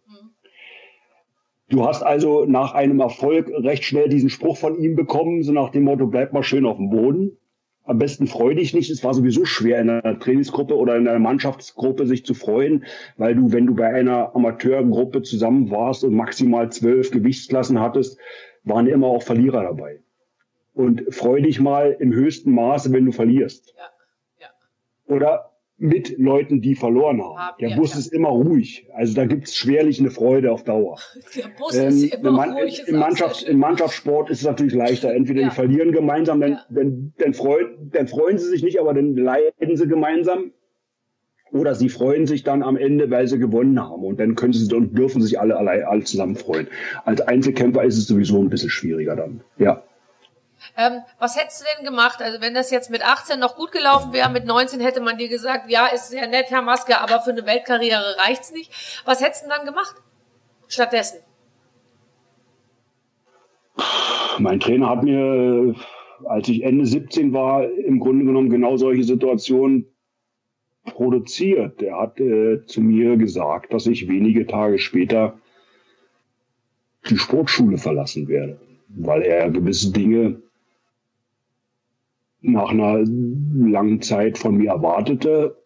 Du hast also nach einem Erfolg recht schnell diesen Spruch von ihm bekommen, so nach dem Motto, bleib mal schön auf dem Boden. Am besten freu dich nicht. Es war sowieso schwer in einer Trainingsgruppe oder in einer Mannschaftsgruppe sich zu freuen, weil du, wenn du bei einer Amateurgruppe zusammen warst und maximal zwölf Gewichtsklassen hattest, waren immer auch Verlierer dabei. Und freu dich mal im höchsten Maße, wenn du verlierst. Ja. Ja. Oder mit Leuten, die verloren haben. haben der ja, Bus ja. ist immer ruhig. Also da gibt's schwerlich eine Freude auf Dauer. Der Bus ähm, ist immer Man ruhig. Im, Mannschaft, Im Mannschaftssport ist es natürlich leichter. Entweder ja. die verlieren gemeinsam, dann, dann, dann, freuen, dann freuen sie sich nicht, aber dann leiden sie gemeinsam. Oder sie freuen sich dann am Ende, weil sie gewonnen haben. Und dann können sie und dürfen sich alle, alle, alle zusammen freuen. Als Einzelkämpfer ist es sowieso ein bisschen schwieriger dann. Ja. Ähm, was hättest du denn gemacht? Also wenn das jetzt mit 18 noch gut gelaufen wäre, mit 19 hätte man dir gesagt, ja, ist sehr nett, Herr Maske, aber für eine Weltkarriere reicht's nicht. Was hättest du dann gemacht? Stattdessen? Mein Trainer hat mir, als ich Ende 17 war, im Grunde genommen genau solche Situationen produziert. Er hat äh, zu mir gesagt, dass ich wenige Tage später die Sportschule verlassen werde, weil er gewisse Dinge nach einer langen Zeit von mir erwartete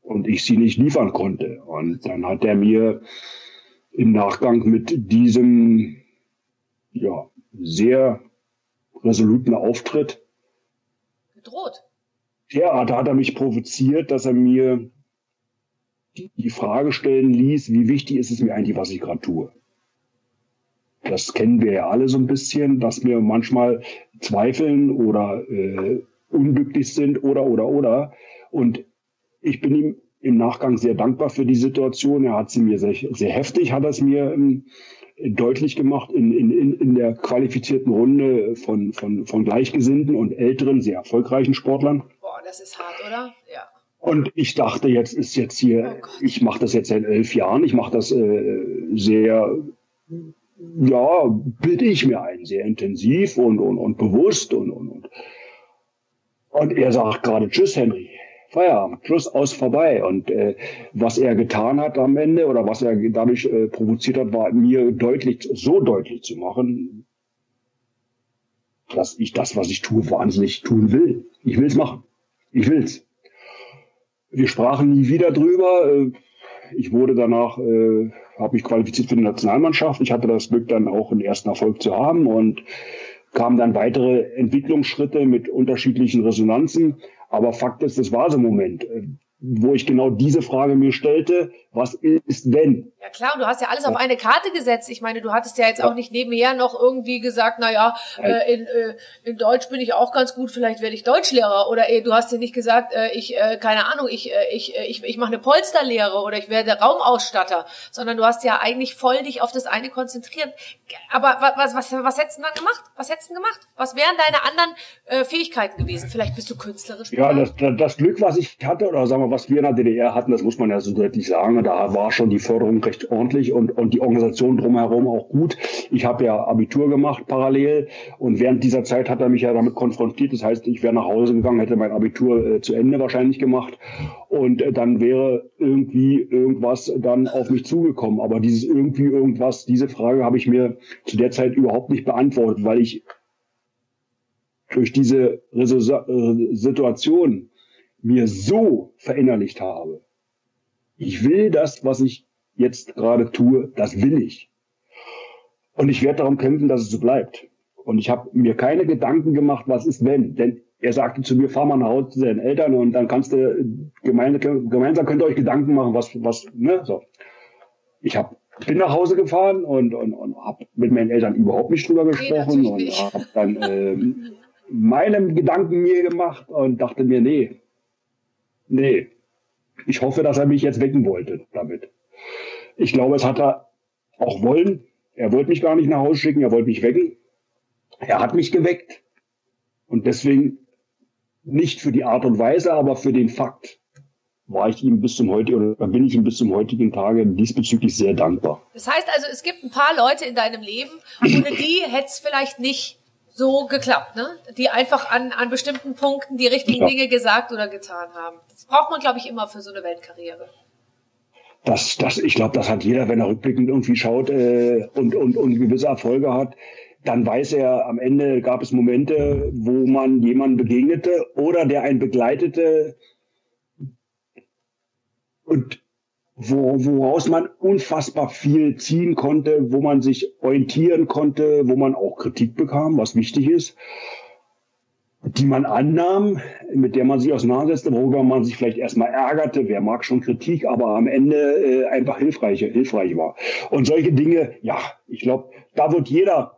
und ich sie nicht liefern konnte. Und dann hat er mir im Nachgang mit diesem ja, sehr resoluten Auftritt gedroht. Ja, da hat er mich provoziert, dass er mir die Frage stellen ließ, wie wichtig ist es mir eigentlich, was ich gerade tue. Das kennen wir ja alle so ein bisschen, dass wir manchmal zweifeln oder äh, unglücklich sind oder oder oder. Und ich bin ihm im Nachgang sehr dankbar für die Situation. Er hat sie mir sehr, sehr heftig, hat er es mir ähm, deutlich gemacht in, in, in der qualifizierten Runde von, von, von Gleichgesinnten und älteren, sehr erfolgreichen Sportlern. Boah, das ist hart, oder? Ja. Und ich dachte, jetzt ist jetzt hier, oh ich mache das jetzt seit elf Jahren, ich mache das äh, sehr ja, bilde ich mir ein, sehr intensiv und, und, und bewusst und, und, und. Und er sagt gerade, tschüss, Henry. Feierabend, Schluss aus vorbei. Und äh, was er getan hat am Ende oder was er dadurch äh, provoziert hat, war mir deutlich, so deutlich zu machen, dass ich das, was ich tue, wahnsinnig tun will. Ich will's machen. Ich will's. Wir sprachen nie wieder drüber. Äh, ich wurde danach, äh, habe mich qualifiziert für die Nationalmannschaft. Ich hatte das Glück, dann auch einen ersten Erfolg zu haben und kamen dann weitere Entwicklungsschritte mit unterschiedlichen Resonanzen. Aber Fakt ist, das war so ein Moment wo ich genau diese Frage mir stellte, was ist wenn? Ja klar, und du hast ja alles auf eine Karte gesetzt. Ich meine, du hattest ja jetzt ja. auch nicht nebenher noch irgendwie gesagt, na ja, äh, in, äh, in Deutsch bin ich auch ganz gut, vielleicht werde ich Deutschlehrer. Oder äh, du hast dir nicht gesagt, äh, ich, äh, keine Ahnung, ich, äh, ich, äh, ich, ich mache eine Polsterlehre oder ich werde Raumausstatter, sondern du hast ja eigentlich voll dich auf das eine konzentriert. Aber was, was, was hättest du dann gemacht? Was hättest du gemacht? Was wären deine anderen äh, Fähigkeiten gewesen? Vielleicht bist du künstlerisch. Ja, das, das Glück, was ich hatte, oder sagen wir was wir in der DDR hatten, das muss man ja so deutlich sagen, da war schon die Förderung recht ordentlich und, und die Organisation drumherum auch gut. Ich habe ja Abitur gemacht parallel und während dieser Zeit hat er mich ja damit konfrontiert. Das heißt, ich wäre nach Hause gegangen, hätte mein Abitur äh, zu Ende wahrscheinlich gemacht und äh, dann wäre irgendwie irgendwas dann auf mich zugekommen. Aber dieses irgendwie irgendwas, diese Frage habe ich mir zu der Zeit überhaupt nicht beantwortet, weil ich durch diese äh, Situation mir so verinnerlicht habe. Ich will das, was ich jetzt gerade tue, das will ich. Und ich werde darum kämpfen, dass es so bleibt. Und ich habe mir keine Gedanken gemacht, was ist wenn. Denn er sagte zu mir, fahr mal nach Hause zu deinen Eltern und dann kannst du gemeinsam, gemeinsam könnt ihr euch Gedanken machen, was, was, ne, so. Ich hab, bin nach Hause gefahren und, und, und habe mit meinen Eltern überhaupt nicht drüber gesprochen nee, und habe dann ähm, meinem Gedanken mir gemacht und dachte mir, nee, nee, ich hoffe, dass er mich jetzt wecken wollte damit. Ich glaube, es hat er auch wollen. Er wollte mich gar nicht nach Hause schicken, er wollte mich wecken. Er hat mich geweckt. Und deswegen nicht für die Art und Weise, aber für den Fakt war ich ihm bis zum heutigen oder bin ich ihm bis zum heutigen Tage diesbezüglich sehr dankbar. Das heißt also, es gibt ein paar Leute in deinem Leben, ohne die hätte es vielleicht nicht so geklappt, ne? Die einfach an, an bestimmten Punkten die richtigen ja. Dinge gesagt oder getan haben. Das braucht man, glaube ich, immer für so eine Weltkarriere. Das, das, ich glaube, das hat jeder, wenn er rückblickend irgendwie schaut äh, und, und, und gewisse Erfolge hat dann weiß er, am Ende gab es Momente, wo man jemanden begegnete oder der einen begleitete und wo, woraus man unfassbar viel ziehen konnte, wo man sich orientieren konnte, wo man auch Kritik bekam, was wichtig ist, die man annahm, mit der man sich auseinandersetzte, worüber man sich vielleicht erstmal ärgerte, wer mag schon Kritik, aber am Ende äh, einfach hilfreich, hilfreich war. Und solche Dinge, ja, ich glaube, da wird jeder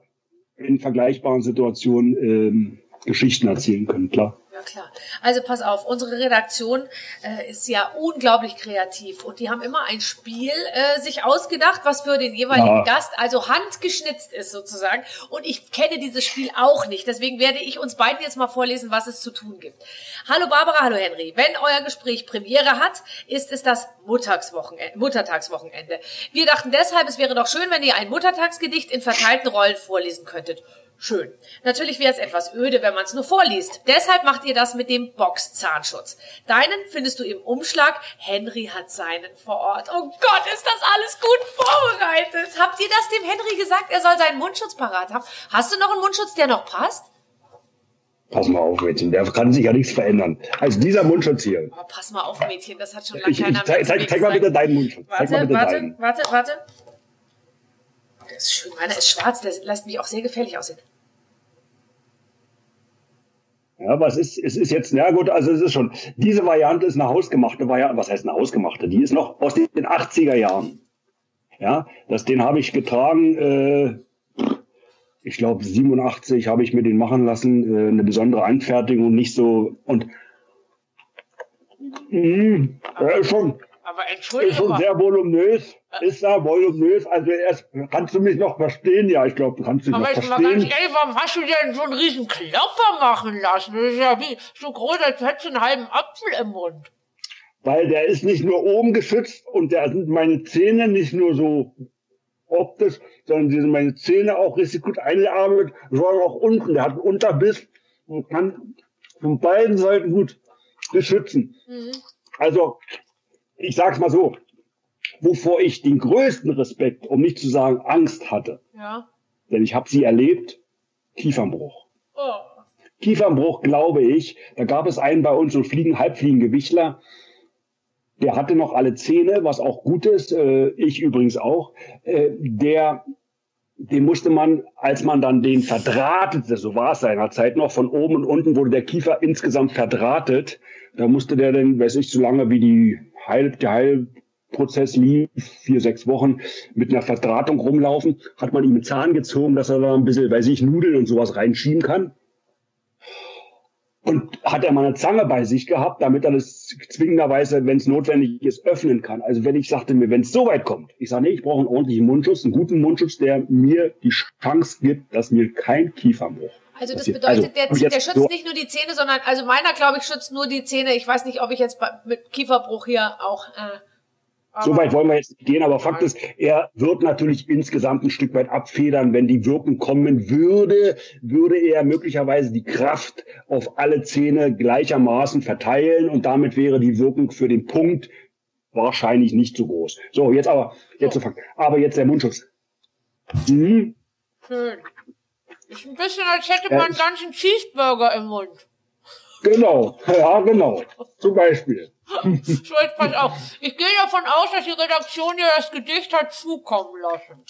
in vergleichbaren Situationen ähm, Geschichten erzählen können, klar. Klar. Also pass auf, unsere Redaktion äh, ist ja unglaublich kreativ und die haben immer ein Spiel äh, sich ausgedacht, was für den jeweiligen ja. Gast also handgeschnitzt ist sozusagen. Und ich kenne dieses Spiel auch nicht, deswegen werde ich uns beiden jetzt mal vorlesen, was es zu tun gibt. Hallo Barbara, hallo Henry. Wenn euer Gespräch Premiere hat, ist es das Muttertagswochenende. Muttertagswochenende. Wir dachten deshalb, es wäre doch schön, wenn ihr ein Muttertagsgedicht in verteilten Rollen vorlesen könntet. Schön. Natürlich wäre es etwas öde, wenn man es nur vorliest. Deshalb macht ihr das mit dem Box-Zahnschutz. Deinen findest du im Umschlag. Henry hat seinen vor Ort. Oh Gott, ist das alles gut vorbereitet. Habt ihr das dem Henry gesagt? Er soll seinen Mundschutz parat haben. Hast du noch einen Mundschutz, der noch passt? Pass mal auf, Mädchen, der kann sich ja nichts verändern. Also dieser Mundschutz hier. Oh, pass mal auf, Mädchen, das hat schon lange keiner ich, zeig, zeig, zeig mal bitte deinen Mundschutz. Warte, warte, deinen. warte, warte. Der ist schön, meiner ist schwarz, der lässt mich auch sehr gefährlich aussehen. Ja, aber es ist, es ist jetzt, ja gut, also es ist schon, diese Variante ist eine hausgemachte Variante, was heißt eine hausgemachte? Die ist noch aus den 80er Jahren. Ja, das, den habe ich getragen, äh, ich glaube 87 habe ich mir den machen lassen, äh, eine besondere Anfertigung, nicht so, und mh, ja, schon, aber entschuldige Ist schon sehr voluminös. Ist da voluminös. Also erst kannst du mich noch verstehen? Ja, ich glaube, du kannst mich aber noch verstehen. Aber ganz ehrlich, warum hast du denn so einen riesen Klopper machen lassen? Das ist ja wie so groß, als hättest du einen halben Apfel im Mund. Weil der ist nicht nur oben geschützt und da sind meine Zähne nicht nur so optisch, sondern die sind meine Zähne auch richtig gut eingearbeitet, sondern auch unten. Der hat einen Unterbiss und kann von beiden Seiten gut beschützen. Mhm. Also ich sage es mal so, wovor ich den größten Respekt, um nicht zu sagen Angst hatte, ja. denn ich habe sie erlebt, Kiefernbruch. Oh. Kiefernbruch, glaube ich, da gab es einen bei uns, so Fliegen, Halbfliegengewichtler, der hatte noch alle Zähne, was auch gut ist, äh, ich übrigens auch, äh, der den musste man, als man dann den verdrahtete, so war es seinerzeit noch, von oben und unten wurde der Kiefer insgesamt verdrahtet. Da musste der dann, weiß ich, so lange wie die Heil, der Heilprozess lief, vier, sechs Wochen, mit einer Verdrahtung rumlaufen, hat man ihm einen Zahn gezogen, dass er da ein bisschen, weiß ich, Nudeln und sowas reinschieben kann. Und hat er mal eine Zange bei sich gehabt, damit er das zwingenderweise, wenn es notwendig ist, öffnen kann. Also wenn ich sagte mir, wenn es so weit kommt, ich sage, nee, ich brauche einen ordentlichen Mundschutz, einen guten Mundschutz, der mir die Chance gibt, dass mir kein Kiefernbruch also das bedeutet, also, der, der schützt so nicht nur die Zähne, sondern, also meiner, glaube ich, schützt nur die Zähne. Ich weiß nicht, ob ich jetzt mit Kieferbruch hier auch. Äh, so weit wollen wir jetzt nicht gehen, aber Fakt ist, er wird natürlich insgesamt ein Stück weit abfedern. Wenn die Wirkung kommen würde, würde er möglicherweise die Kraft auf alle Zähne gleichermaßen verteilen und damit wäre die Wirkung für den Punkt wahrscheinlich nicht so groß. So, jetzt aber, jetzt so. so aber jetzt der Mundschutz. Mhm. Schön. Ist ein bisschen, als hätte man einen ganzen Cheeseburger im Mund. Genau, ja, genau. Zum Beispiel. so, jetzt pass auf. Ich gehe davon aus, dass die Redaktion dir das Gedicht hat zukommen lassen.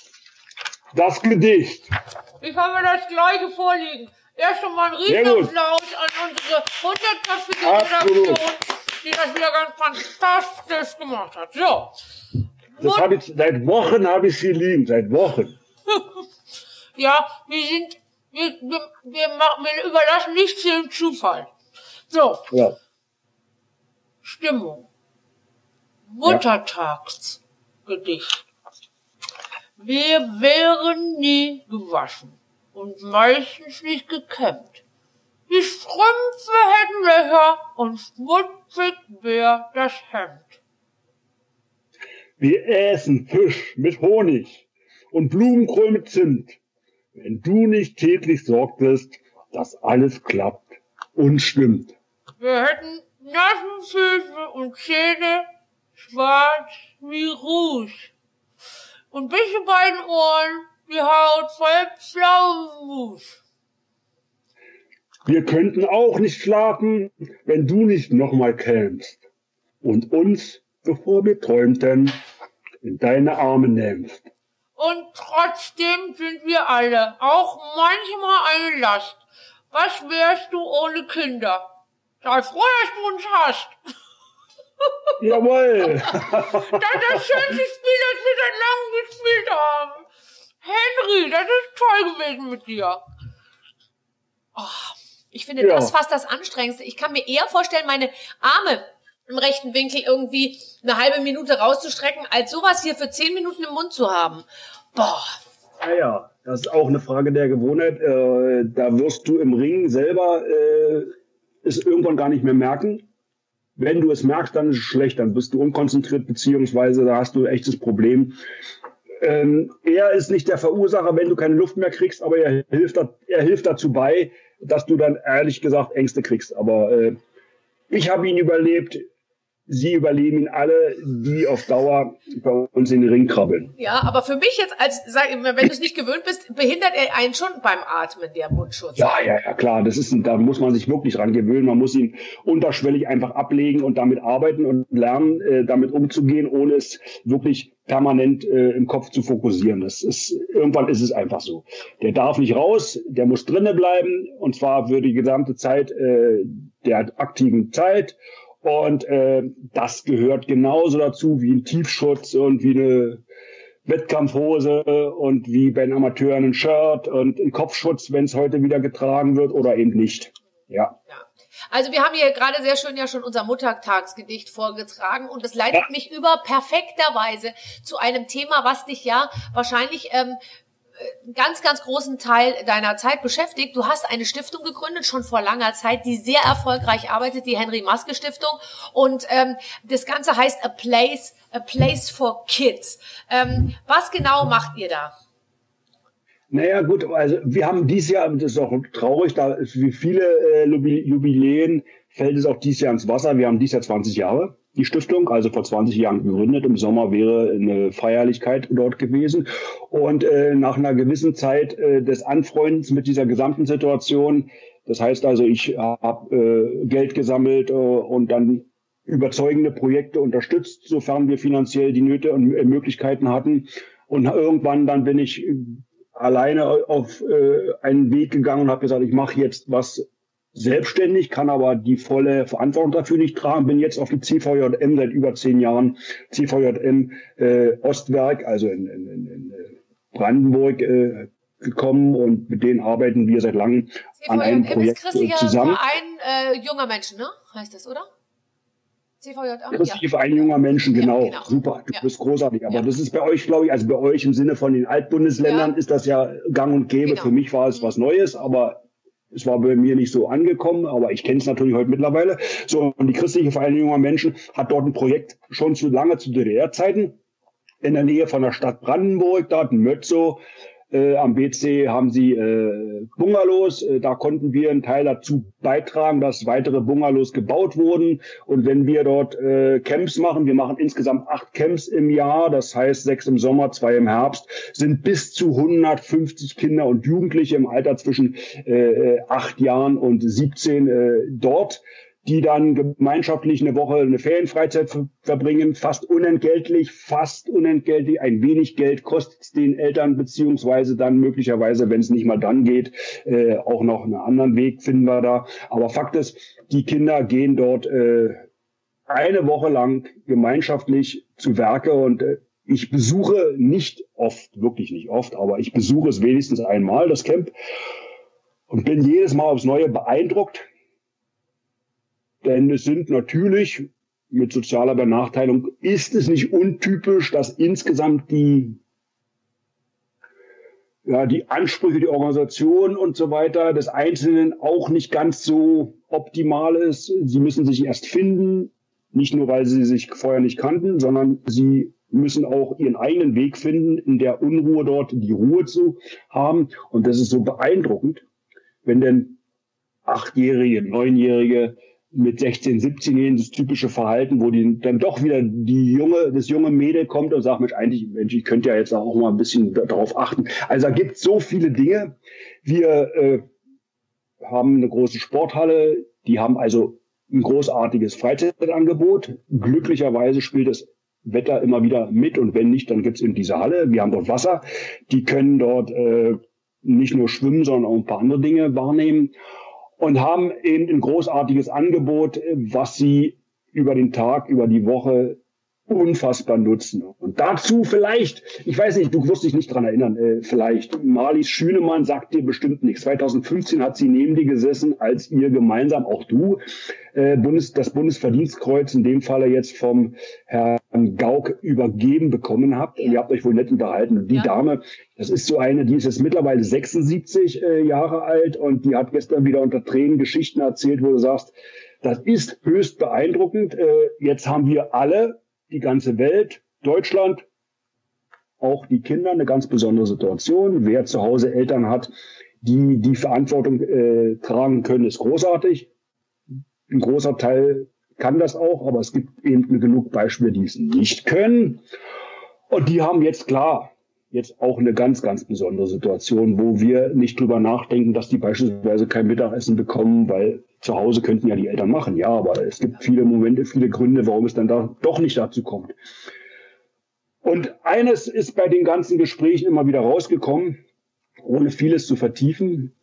Das Gedicht. Ich habe das gleiche vorliegen. Erst einmal ein Sehr gut. Riesenapplaus an unsere hundertköpfige. Redaktion, die das wieder ganz fantastisch gemacht hat. So. Das habe ich, seit Wochen habe ich hier liegen, seit Wochen. Ja, wir sind, wir, wir, wir, machen, wir überlassen nichts dem Zufall. So, Ja. Stimmung. Muttertagsgedicht. Wir wären nie gewaschen und meistens nicht gekämmt. Die Strümpfe hätten Löcher und schmutzig wär das Hemd. Wir essen Fisch mit Honig und Blumenkohl mit Zimt. Wenn du nicht täglich sorgtest, dass alles klappt und stimmt. Wir hätten nassen Füße und Zähne, schwarz wie Rouge. Und bis die beiden Ohren die Haut voll Pflaumenmus. Wir könnten auch nicht schlafen, wenn du nicht nochmal kämst und uns, bevor wir träumten, in deine Arme nähmst. Und trotzdem sind wir alle auch manchmal eine Last. Was wärst du ohne Kinder? Sei froh, dass du uns hast. Jawohl! Das ist das schönste Spiel, das wir seit langem gespielt haben. Henry, das ist toll gewesen mit dir. Oh, ich finde Ja. das fast das Anstrengendste. Ich kann mir eher vorstellen, meine Arme im rechten Winkel irgendwie eine halbe Minute rauszustrecken, als sowas hier für zehn Minuten im Mund zu haben. Boah. Naja, das ist auch eine Frage der Gewohnheit. Äh, da wirst du im Ring selber äh, es irgendwann gar nicht mehr merken. Wenn du es merkst, dann ist es schlecht, dann bist du unkonzentriert, beziehungsweise da hast du ein echtes Problem. Ähm, er ist nicht der Verursacher, wenn du keine Luft mehr kriegst, aber er hilft, er hilft dazu bei, dass du dann ehrlich gesagt Ängste kriegst. Aber äh, ich habe ihn überlebt. Sie überleben ihn alle, die auf Dauer bei uns in den Ring krabbeln. Ja, aber für mich jetzt als, sag, wenn du es nicht gewöhnt bist, behindert er einen schon beim Atmen, der Mundschutz. Ja, ja, ja, klar. Das ist, da muss man sich wirklich dran gewöhnen. Man muss ihn unterschwellig einfach ablegen und damit arbeiten und lernen, äh, damit umzugehen, ohne es wirklich permanent äh, im Kopf zu fokussieren. Das ist, irgendwann ist es einfach so. Der darf nicht raus, der muss drinnen bleiben und zwar für die gesamte Zeit äh, der aktiven Zeit. Und äh, das gehört genauso dazu wie ein Tiefschutz und wie eine Wettkampfhose und wie bei den Amateuren ein Shirt und ein Kopfschutz, wenn es heute wieder getragen wird oder eben nicht. Ja. Ja. Also wir haben hier gerade sehr schön ja schon unser Muttertagsgedicht vorgetragen und es leitet Ja. mich über perfekterweise zu einem Thema, was dich ja wahrscheinlich ähm, äh, ganz, ganz großen Teil deiner Zeit beschäftigt. Du hast eine Stiftung gegründet, schon vor langer Zeit, die sehr erfolgreich arbeitet, die Henry Maske Stiftung. Und ähm, das Ganze heißt A Place, A Place for Kids. Ähm, was genau macht ihr da? Naja, gut, also wir haben dieses Jahr, das ist auch traurig, da ist wie viele äh, Jubi- Jubiläen fällt es auch dieses Jahr ins Wasser. Wir haben dieses Jahr 20 Jahre, die Stiftung, also vor 20 Jahren gegründet. Im Sommer wäre eine Feierlichkeit dort gewesen. Und äh, nach einer gewissen Zeit äh, des Anfreundens mit dieser gesamten Situation, das heißt also, ich habe äh, Geld gesammelt äh, und dann überzeugende Projekte unterstützt, sofern wir finanziell die Nöte und äh, Möglichkeiten hatten. Und irgendwann dann bin ich äh, alleine auf äh, einen Weg gegangen und habe gesagt, ich mache jetzt was selbstständig, kann aber die volle Verantwortung dafür nicht tragen. Bin jetzt auf die CVJM seit über zehn Jahren, CVJM äh, Ostwerk, also in, in, in, in äh, Brandenburg äh, gekommen und mit denen arbeiten wir seit langem an einem CVJM ist Projekt äh, christlicher zusammen. Verein äh, junger Menschen, ne? Heißt das, oder? CVJM? Christliche Verein junger Menschen, genau. Ja, genau. Super, du Ja. bist großartig. Aber Ja. das ist bei euch, glaube ich, also bei euch im Sinne von den Altbundesländern Ja. ist das ja gang und gäbe. Genau. Für mich war es was Neues, aber es war bei mir nicht so angekommen, aber ich kenne es natürlich heute mittlerweile. So, und die christliche Vereinigung junger Menschen hat dort ein Projekt schon zu lange zu DDR-Zeiten in der Nähe von der Stadt Brandenburg, dort in Mötzow. Äh, am BC haben sie äh, Bungalows. Äh, da konnten wir einen Teil dazu beitragen, dass weitere Bungalows gebaut wurden. Und wenn wir dort äh, Camps machen, wir machen insgesamt acht Camps im Jahr, das heißt sechs im Sommer, zwei im Herbst, sind bis zu 150 Kinder und Jugendliche im Alter zwischen äh, äh, acht Jahren und 17 äh, dort. Die dann gemeinschaftlich eine Woche eine Ferienfreizeit verbringen, fast unentgeltlich, fast unentgeltlich. Ein wenig Geld kostet den Eltern, beziehungsweise dann möglicherweise, wenn es nicht mal dann geht, äh, auch noch einen anderen Weg finden wir da. Aber Fakt ist, die Kinder gehen dort äh, eine Woche lang gemeinschaftlich zu Werke und äh, ich besuche nicht oft, wirklich nicht oft, aber ich besuche es wenigstens einmal, das Camp, und bin jedes Mal aufs Neue beeindruckt, denn es sind natürlich mit sozialer Benachteiligung ist es nicht untypisch, dass insgesamt die ja, die Ansprüche, die Organisation und so weiter des Einzelnen auch nicht ganz so optimal ist. Sie müssen sich erst finden, nicht nur weil sie sich vorher nicht kannten, sondern sie müssen auch ihren eigenen Weg finden, in der Unruhe dort die Ruhe zu haben. Und das ist so beeindruckend, wenn denn Achtjährige, Neunjährige mit 16, 17 Jahren das typische Verhalten, wo die dann doch wieder die junge, das junge Mädel kommt und sagt, Mensch, eigentlich, Mensch, ich könnte ja jetzt auch mal ein bisschen darauf achten. Also da gibt so viele Dinge. Wir äh, haben eine große Sporthalle, die haben also ein großartiges Freizeitangebot. Glücklicherweise spielt das Wetter immer wieder mit und wenn nicht, dann gibt's eben diese Halle. Wir haben dort Wasser. Die können dort äh, nicht nur schwimmen, sondern auch ein paar andere Dinge wahrnehmen und haben eben ein großartiges Angebot, was sie über den Tag, über die Woche unfassbar nutzen. Und dazu vielleicht, ich weiß nicht, du wirst dich nicht dran erinnern, äh, vielleicht, Marlies Schünemann sagt dir bestimmt nichts. 2015 hat sie neben dir gesessen, als ihr gemeinsam, auch du, äh, Bundes, das Bundesverdienstkreuz, in dem Falle jetzt vom Herrn Gauck übergeben bekommen habt. Und ihr habt euch wohl nett unterhalten. Und die ja. Dame, das ist so eine, die ist jetzt mittlerweile 76 äh, Jahre alt und die hat gestern wieder unter Tränen Geschichten erzählt, wo du sagst, das ist höchst beeindruckend. Äh, jetzt haben wir alle, die ganze Welt, Deutschland, auch die Kinder eine ganz besondere Situation. Wer zu Hause Eltern hat, die die Verantwortung äh, tragen können, ist großartig. Ein großer Teil kann das auch, aber es gibt eben genug Beispiele, die es nicht können. Und die haben jetzt klar, jetzt auch eine ganz, ganz besondere Situation, wo wir nicht drüber nachdenken, dass die beispielsweise kein Mittagessen bekommen, weil zu Hause könnten ja die Eltern machen. Ja, aber es gibt viele Momente, viele Gründe, warum es dann da doch nicht dazu kommt. Und eines ist bei den ganzen Gesprächen immer wieder rausgekommen, ohne vieles zu vertiefen.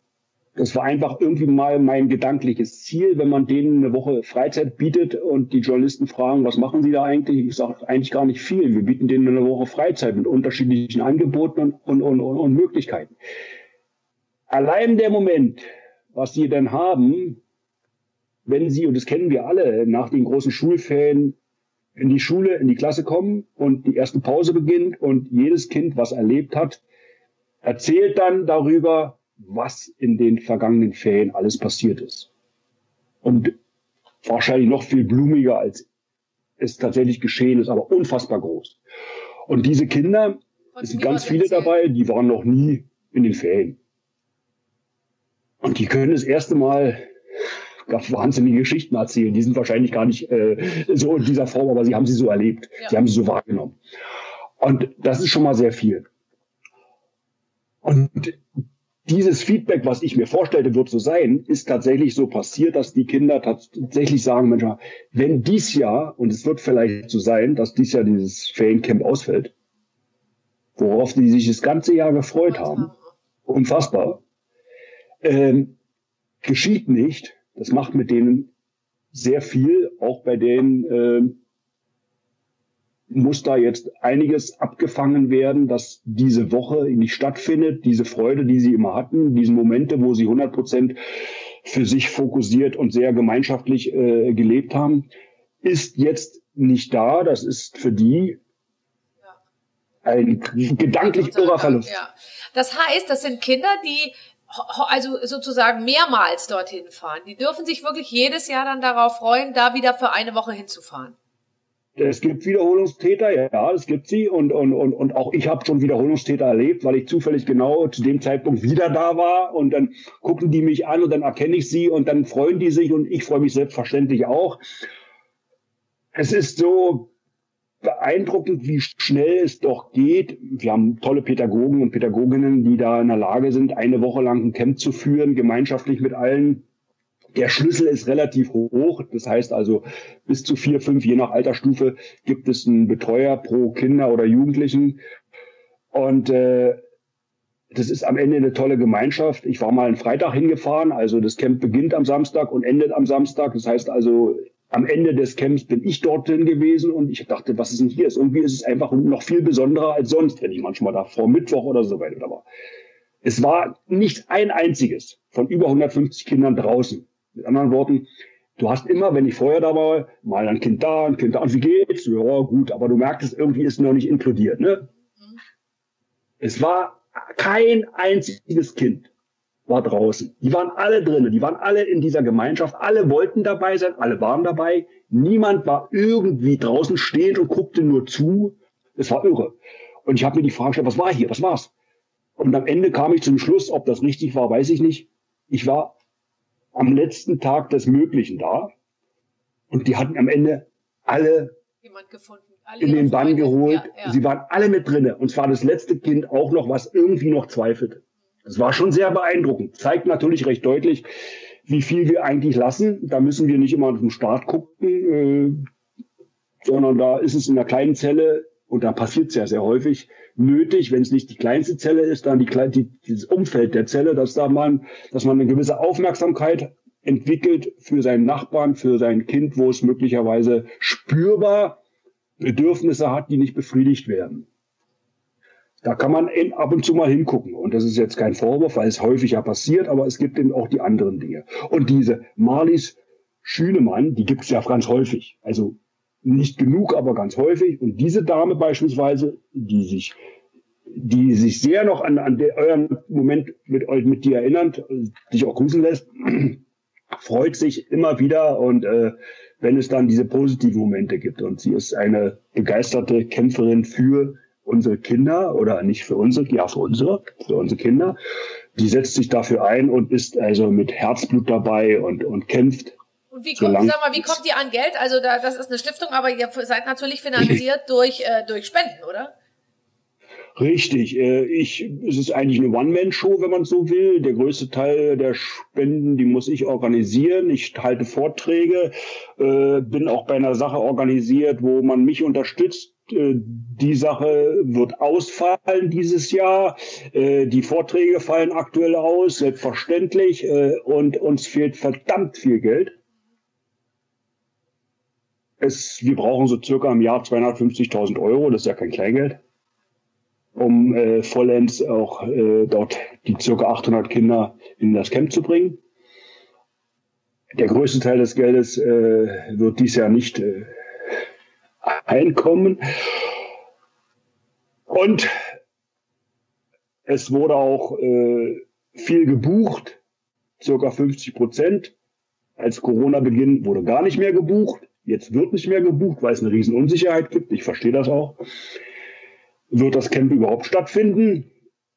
Das war einfach irgendwie mal mein gedankliches Ziel, wenn man denen eine Woche Freizeit bietet und die Journalisten fragen, was machen sie da eigentlich? Ich sage eigentlich gar nicht viel. Wir bieten denen eine Woche Freizeit mit unterschiedlichen Angeboten und, und, und, und Möglichkeiten. Allein der Moment, was sie denn haben, wenn sie, und das kennen wir alle, nach den großen Schulferien in die Schule, in die Klasse kommen und die erste Pause beginnt und jedes Kind, was erlebt hat, erzählt dann darüber, was in den vergangenen Ferien alles passiert ist. Und wahrscheinlich noch viel blumiger, als es tatsächlich geschehen ist, aber unfassbar groß. Und diese Kinder, es sind ganz viele erzählen. dabei, die waren noch nie in den Ferien. Und die können das erste Mal wahnsinnige Geschichten erzählen. Die sind wahrscheinlich gar nicht äh, so in dieser Form, aber sie haben sie so erlebt. Ja. Sie haben sie so wahrgenommen. Und das ist schon mal sehr viel. Und dieses Feedback, was ich mir vorstellte, wird so sein, ist tatsächlich so passiert, dass die Kinder tatsächlich sagen, Mensch, wenn dies Jahr, und es wird vielleicht so sein, dass dies Jahr dieses Feriencamp ausfällt, worauf die sich das ganze Jahr gefreut haben, unfassbar, ähm, geschieht nicht. Das macht mit denen sehr viel, auch bei denen, äh, muss da jetzt einiges abgefangen werden, dass diese Woche nicht stattfindet, diese Freude, die sie immer hatten, diese Momente, wo sie 100 Prozent für sich fokussiert und sehr gemeinschaftlich äh, gelebt haben, ist jetzt nicht da. Das ist für die ein gedanklich irrer Verlust. Ja. Das heißt, das sind Kinder, die also sozusagen mehrmals dorthin fahren. Die dürfen sich wirklich jedes Jahr dann darauf freuen, da wieder für eine Woche hinzufahren. Es gibt Wiederholungstäter, ja, es gibt sie. Und, und, und, und auch ich habe schon Wiederholungstäter erlebt, weil ich zufällig genau zu dem Zeitpunkt wieder da war. Und dann gucken die mich an und dann erkenne ich sie und dann freuen die sich und ich freue mich selbstverständlich auch. Es ist so beeindruckend, wie schnell es doch geht. Wir haben tolle Pädagogen und Pädagoginnen, die da in der Lage sind, eine Woche lang ein Camp zu führen, gemeinschaftlich mit allen Der Schlüssel ist relativ hoch. Das heißt also, bis zu vier, fünf, je nach Altersstufe, gibt es einen Betreuer pro Kinder oder Jugendlichen. Und äh, das ist am Ende eine tolle Gemeinschaft. Ich war mal einen Freitag hingefahren, also das Camp beginnt am Samstag und endet am Samstag. Das heißt also, am Ende des Camps bin ich dorthin gewesen und ich dachte, was ist denn hier? Irgendwie ist es einfach noch viel besonderer als sonst, wenn ich manchmal da vor Mittwoch oder so weiter war. Es war nicht ein einziges von über 150 Kindern draußen. Mit anderen Worten, du hast immer, wenn ich vorher da war, mal ein Kind da, ein Kind da, und wie geht's? Ja, gut, aber du merkst, irgendwie ist noch nicht inkludiert, ne? Mhm. Es war kein einziges Kind war draußen. Die waren alle drinnen, die waren alle in dieser Gemeinschaft, alle wollten dabei sein, alle waren dabei. Niemand war irgendwie draußen stehend und guckte nur zu. Es war irre. Und ich habe mir die Frage gestellt, was war hier, was war's? Und am Ende kam ich zum Schluss, ob das richtig war, weiß ich nicht. Ich war am letzten Tag des Möglichen da und die hatten am Ende alle in den Bann geholt. Ja, ja. Sie waren alle mit drinne und zwar das letzte Kind auch noch, was irgendwie noch zweifelte. Das war schon sehr beeindruckend. Zeigt natürlich recht deutlich, wie viel wir eigentlich lassen. Da müssen wir nicht immer auf den Start gucken, äh, sondern da ist es in der kleinen Zelle, und da passiert ja sehr häufig, nötig, wenn es nicht die kleinste Zelle ist, dann die, die, dieses Umfeld der Zelle, dass da man, dass man eine gewisse Aufmerksamkeit entwickelt für seinen Nachbarn, für sein Kind, wo es möglicherweise spürbar Bedürfnisse hat, die nicht befriedigt werden. Da kann man ab und zu mal hingucken. Und das ist jetzt kein Vorwurf, weil es häufig ja passiert, aber es gibt eben auch die anderen Dinge. Und diese Marlies Schünemann, die gibt es ja ganz häufig. Also nicht genug, aber ganz häufig. Und diese Dame beispielsweise, die sich, die sich sehr noch an, an der, euren Moment mit euch, mit dir erinnert, dich auch grüßen lässt, freut sich immer wieder und äh, wenn es dann diese positiven Momente gibt. Und sie ist eine begeisterte Kämpferin für unsere Kinder oder nicht für unsere, ja für unsere, für unsere Kinder. Die setzt sich dafür ein und ist also mit Herzblut dabei und, und kämpft. Wie kommt, sag mal, wie kommt ihr an Geld? Also da, das ist eine Stiftung, aber ihr seid natürlich finanziert durch, äh, durch Spenden, oder? Richtig. Äh, ich, es ist eigentlich eine One-Man-Show, wenn man so will. Der größte Teil der Spenden, die muss ich organisieren. Ich halte Vorträge, äh, bin auch bei einer Sache organisiert, wo man mich unterstützt äh, die Sache wird ausfallen dieses Jahr. Äh, die Vorträge fallen aktuell aus, selbstverständlich. Äh, und uns fehlt verdammt viel Geld. Es, wir brauchen so circa im Jahr 250.000 Euro, das ist ja kein Kleingeld, um äh, vollends auch äh, dort die circa 800 Kinder in das Camp zu bringen. Der größte Teil des Geldes äh, wird dies Jahr nicht äh, Einkommen. Und es wurde auch äh, viel gebucht, circa 50 Prozent. Als Corona beginnt, wurde gar nicht mehr gebucht. Jetzt wird nicht mehr gebucht, weil es eine Riesenunsicherheit gibt. Ich verstehe das auch. Wird das Camp überhaupt stattfinden?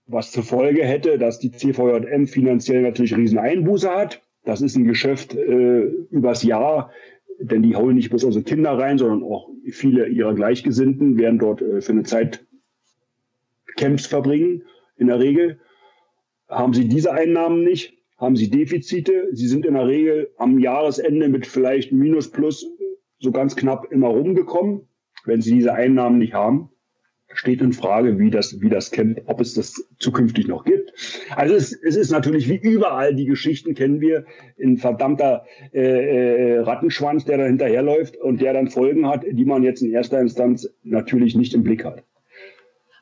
Was zur Folge hätte, dass die CVJM finanziell natürlich Rieseneinbuße hat. Das ist ein Geschäft äh, übers Jahr, denn die holen nicht bloß unsere Kinder rein, sondern auch viele ihrer Gleichgesinnten werden dort äh, für eine Zeit Camps verbringen. In der Regel haben sie diese Einnahmen nicht, haben sie Defizite. Sie sind in der Regel am Jahresende mit vielleicht Minus Plus so ganz knapp immer rumgekommen, wenn sie diese Einnahmen nicht haben steht in Frage, wie das, wie das Camp, ob es das zukünftig noch gibt. Also es, es ist natürlich wie überall, die Geschichten kennen wir, ein verdammter äh, äh, Rattenschwanz, der da hinterherläuft und der dann Folgen hat, die man jetzt in erster Instanz natürlich nicht im Blick hat.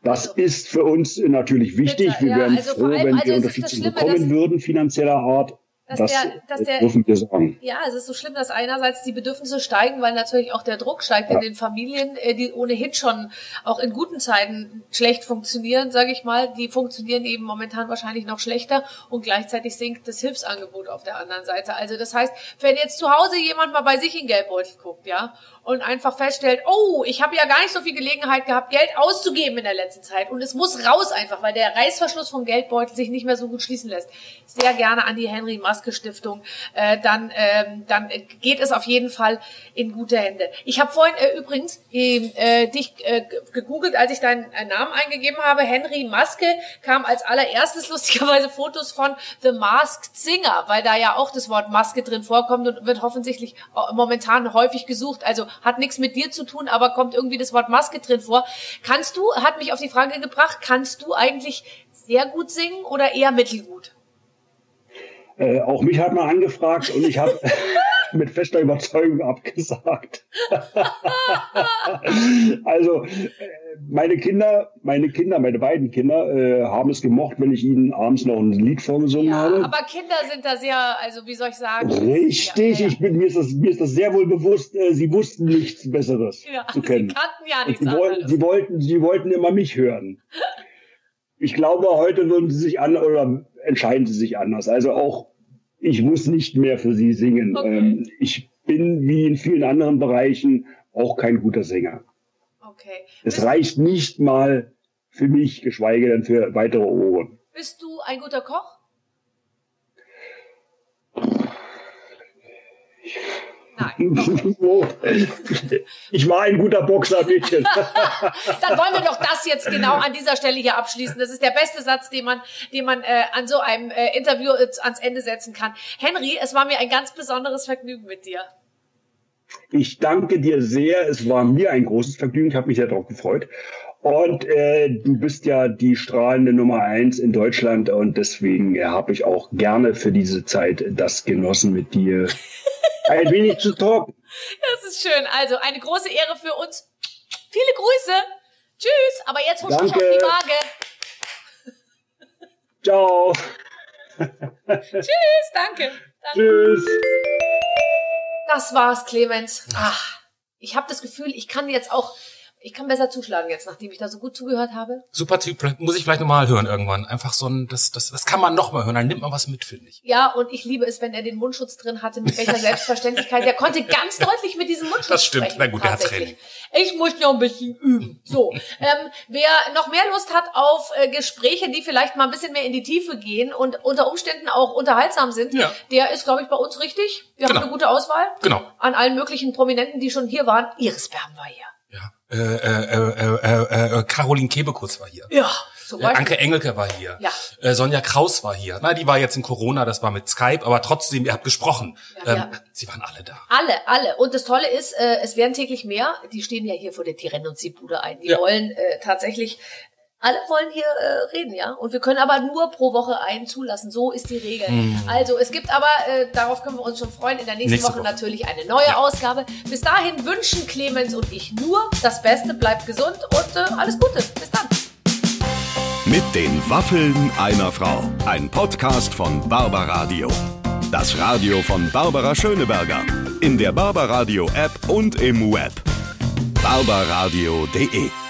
Das also, ist für uns natürlich wichtig. Bitte, wir ja, wären also froh, allem, wenn also wir Unterstützung bekommen würden, finanzieller Art dass das der, dass der, dürfen wir sagen. Ja, es ist so schlimm, dass einerseits die Bedürfnisse steigen, weil natürlich auch der Druck steigt ja. in den Familien, äh, die ohnehin schon auch in guten Zeiten schlecht funktionieren, sage ich mal. Die funktionieren eben momentan wahrscheinlich noch schlechter und gleichzeitig sinkt das Hilfsangebot auf der anderen Seite. Also das heißt, wenn jetzt zu Hause jemand mal bei sich in Geldbeutel guckt, ja, und einfach feststellt, oh, ich habe ja gar nicht so viel Gelegenheit gehabt, Geld auszugeben in der letzten Zeit und es muss raus einfach, weil der Reißverschluss vom Geldbeutel sich nicht mehr so gut schließen lässt. Sehr gerne an die Henry Maske Stiftung. Äh, dann, ähm, dann geht es auf jeden Fall in gute Hände. Ich habe vorhin äh, übrigens äh, dich äh, gegoogelt, als ich deinen äh, Namen eingegeben habe. Henry Maske kam als allererstes lustigerweise Fotos von The Masked Singer, weil da ja auch das Wort Maske drin vorkommt und wird hoffentlich äh, momentan häufig gesucht. Also hat nichts mit dir zu tun, aber kommt irgendwie das Wort Maske drin vor. Kannst du, hat mich auf die Frage gebracht, kannst du eigentlich sehr gut singen oder eher mittelgut? Äh, auch mich hat man angefragt und ich habe mit fester Überzeugung abgesagt. also äh, meine Kinder, meine Kinder, meine beiden Kinder äh, haben es gemocht, wenn ich ihnen abends noch ein Lied vorgesungen ja, habe. Aber Kinder sind da sehr, also wie soll ich sagen? Richtig, ja, ja, ich bin mir ist das mir ist das sehr wohl bewusst. Äh, sie wussten nichts Besseres zu kennen. Sie kannten ja nichts sie wollten, sie wollten, sie wollten immer mich hören. Ich glaube, heute würden sie sich an oder entscheiden sie sich anders. Also auch ich muss nicht mehr für sie singen. Okay. Ähm, ich bin wie in vielen anderen Bereichen auch kein guter Sänger. Okay. Es bist reicht nicht mal für mich, geschweige denn für weitere Ohren. Bist du ein guter Koch? ich war ein guter Boxer, Mädchen. Dann wollen wir doch das jetzt genau an dieser Stelle hier abschließen. Das ist der beste Satz, den man, den man äh, an so einem äh, Interview äh, ans Ende setzen kann. Henry, es war mir ein ganz besonderes Vergnügen mit dir. Ich danke dir sehr. Es war mir ein großes Vergnügen. Ich habe mich sehr darauf gefreut. Und äh, du bist ja die strahlende Nummer eins in Deutschland und deswegen äh, habe ich auch gerne für diese Zeit das genossen mit dir ein wenig zu talken. Das ist schön. Also eine große Ehre für uns. Viele Grüße. Tschüss. Aber jetzt husch ich auf die Waage. Ciao. Tschüss. Danke. Danke. Tschüss. Das war's, Clemens. Ach, ich habe das Gefühl, ich kann jetzt auch ich kann besser zuschlagen jetzt, nachdem ich da so gut zugehört habe. Super Typ, muss ich vielleicht nochmal hören irgendwann. Einfach so ein, das, das, das kann man nochmal hören, dann nimmt man was mit, finde ich. Ja, und ich liebe es, wenn er den Mundschutz drin hatte, mit welcher Selbstverständlichkeit. Der konnte ganz deutlich mit diesem Mundschutz Das stimmt, sprechen, na gut, der hat Training. Ich muss noch ein bisschen üben. So, ähm, wer noch mehr Lust hat auf äh, Gespräche, die vielleicht mal ein bisschen mehr in die Tiefe gehen und unter Umständen auch unterhaltsam sind, ja. der ist, glaube ich, bei uns richtig. Wir genau. haben eine gute Auswahl. Genau. An allen möglichen Prominenten, die schon hier waren. Iris Berben war hier. Ja. Äh, äh, äh, äh, Caroline Kebekus war hier. Ja. Äh, Anke Engelke war hier. Ja. Äh, Sonja Kraus war hier. Na, die war jetzt in Corona, das war mit Skype, aber trotzdem, ihr habt gesprochen. Ja, ähm, ja. Sie waren alle da. Alle, alle. Und das Tolle ist, äh, es werden täglich mehr. Die stehen ja hier vor der Tiren und Ziehbude ein. Die wollen äh, tatsächlich alle wollen hier äh, reden, ja. Und wir können aber nur pro Woche einen zulassen. So ist die Regel. Mm. Also es gibt aber, äh, darauf können wir uns schon freuen, in der nächsten Nächste Woche, Woche, natürlich eine neue ja. Ausgabe. Bis dahin wünschen Clemens und ich nur das Beste. Bleibt gesund und äh, alles Gute. Bis dann. Mit den Waffeln einer Frau. Ein Podcast von Barbaradio. Das Radio von Barbara Schöneberger. In der Barbaradio App und im Web. barbaradio.de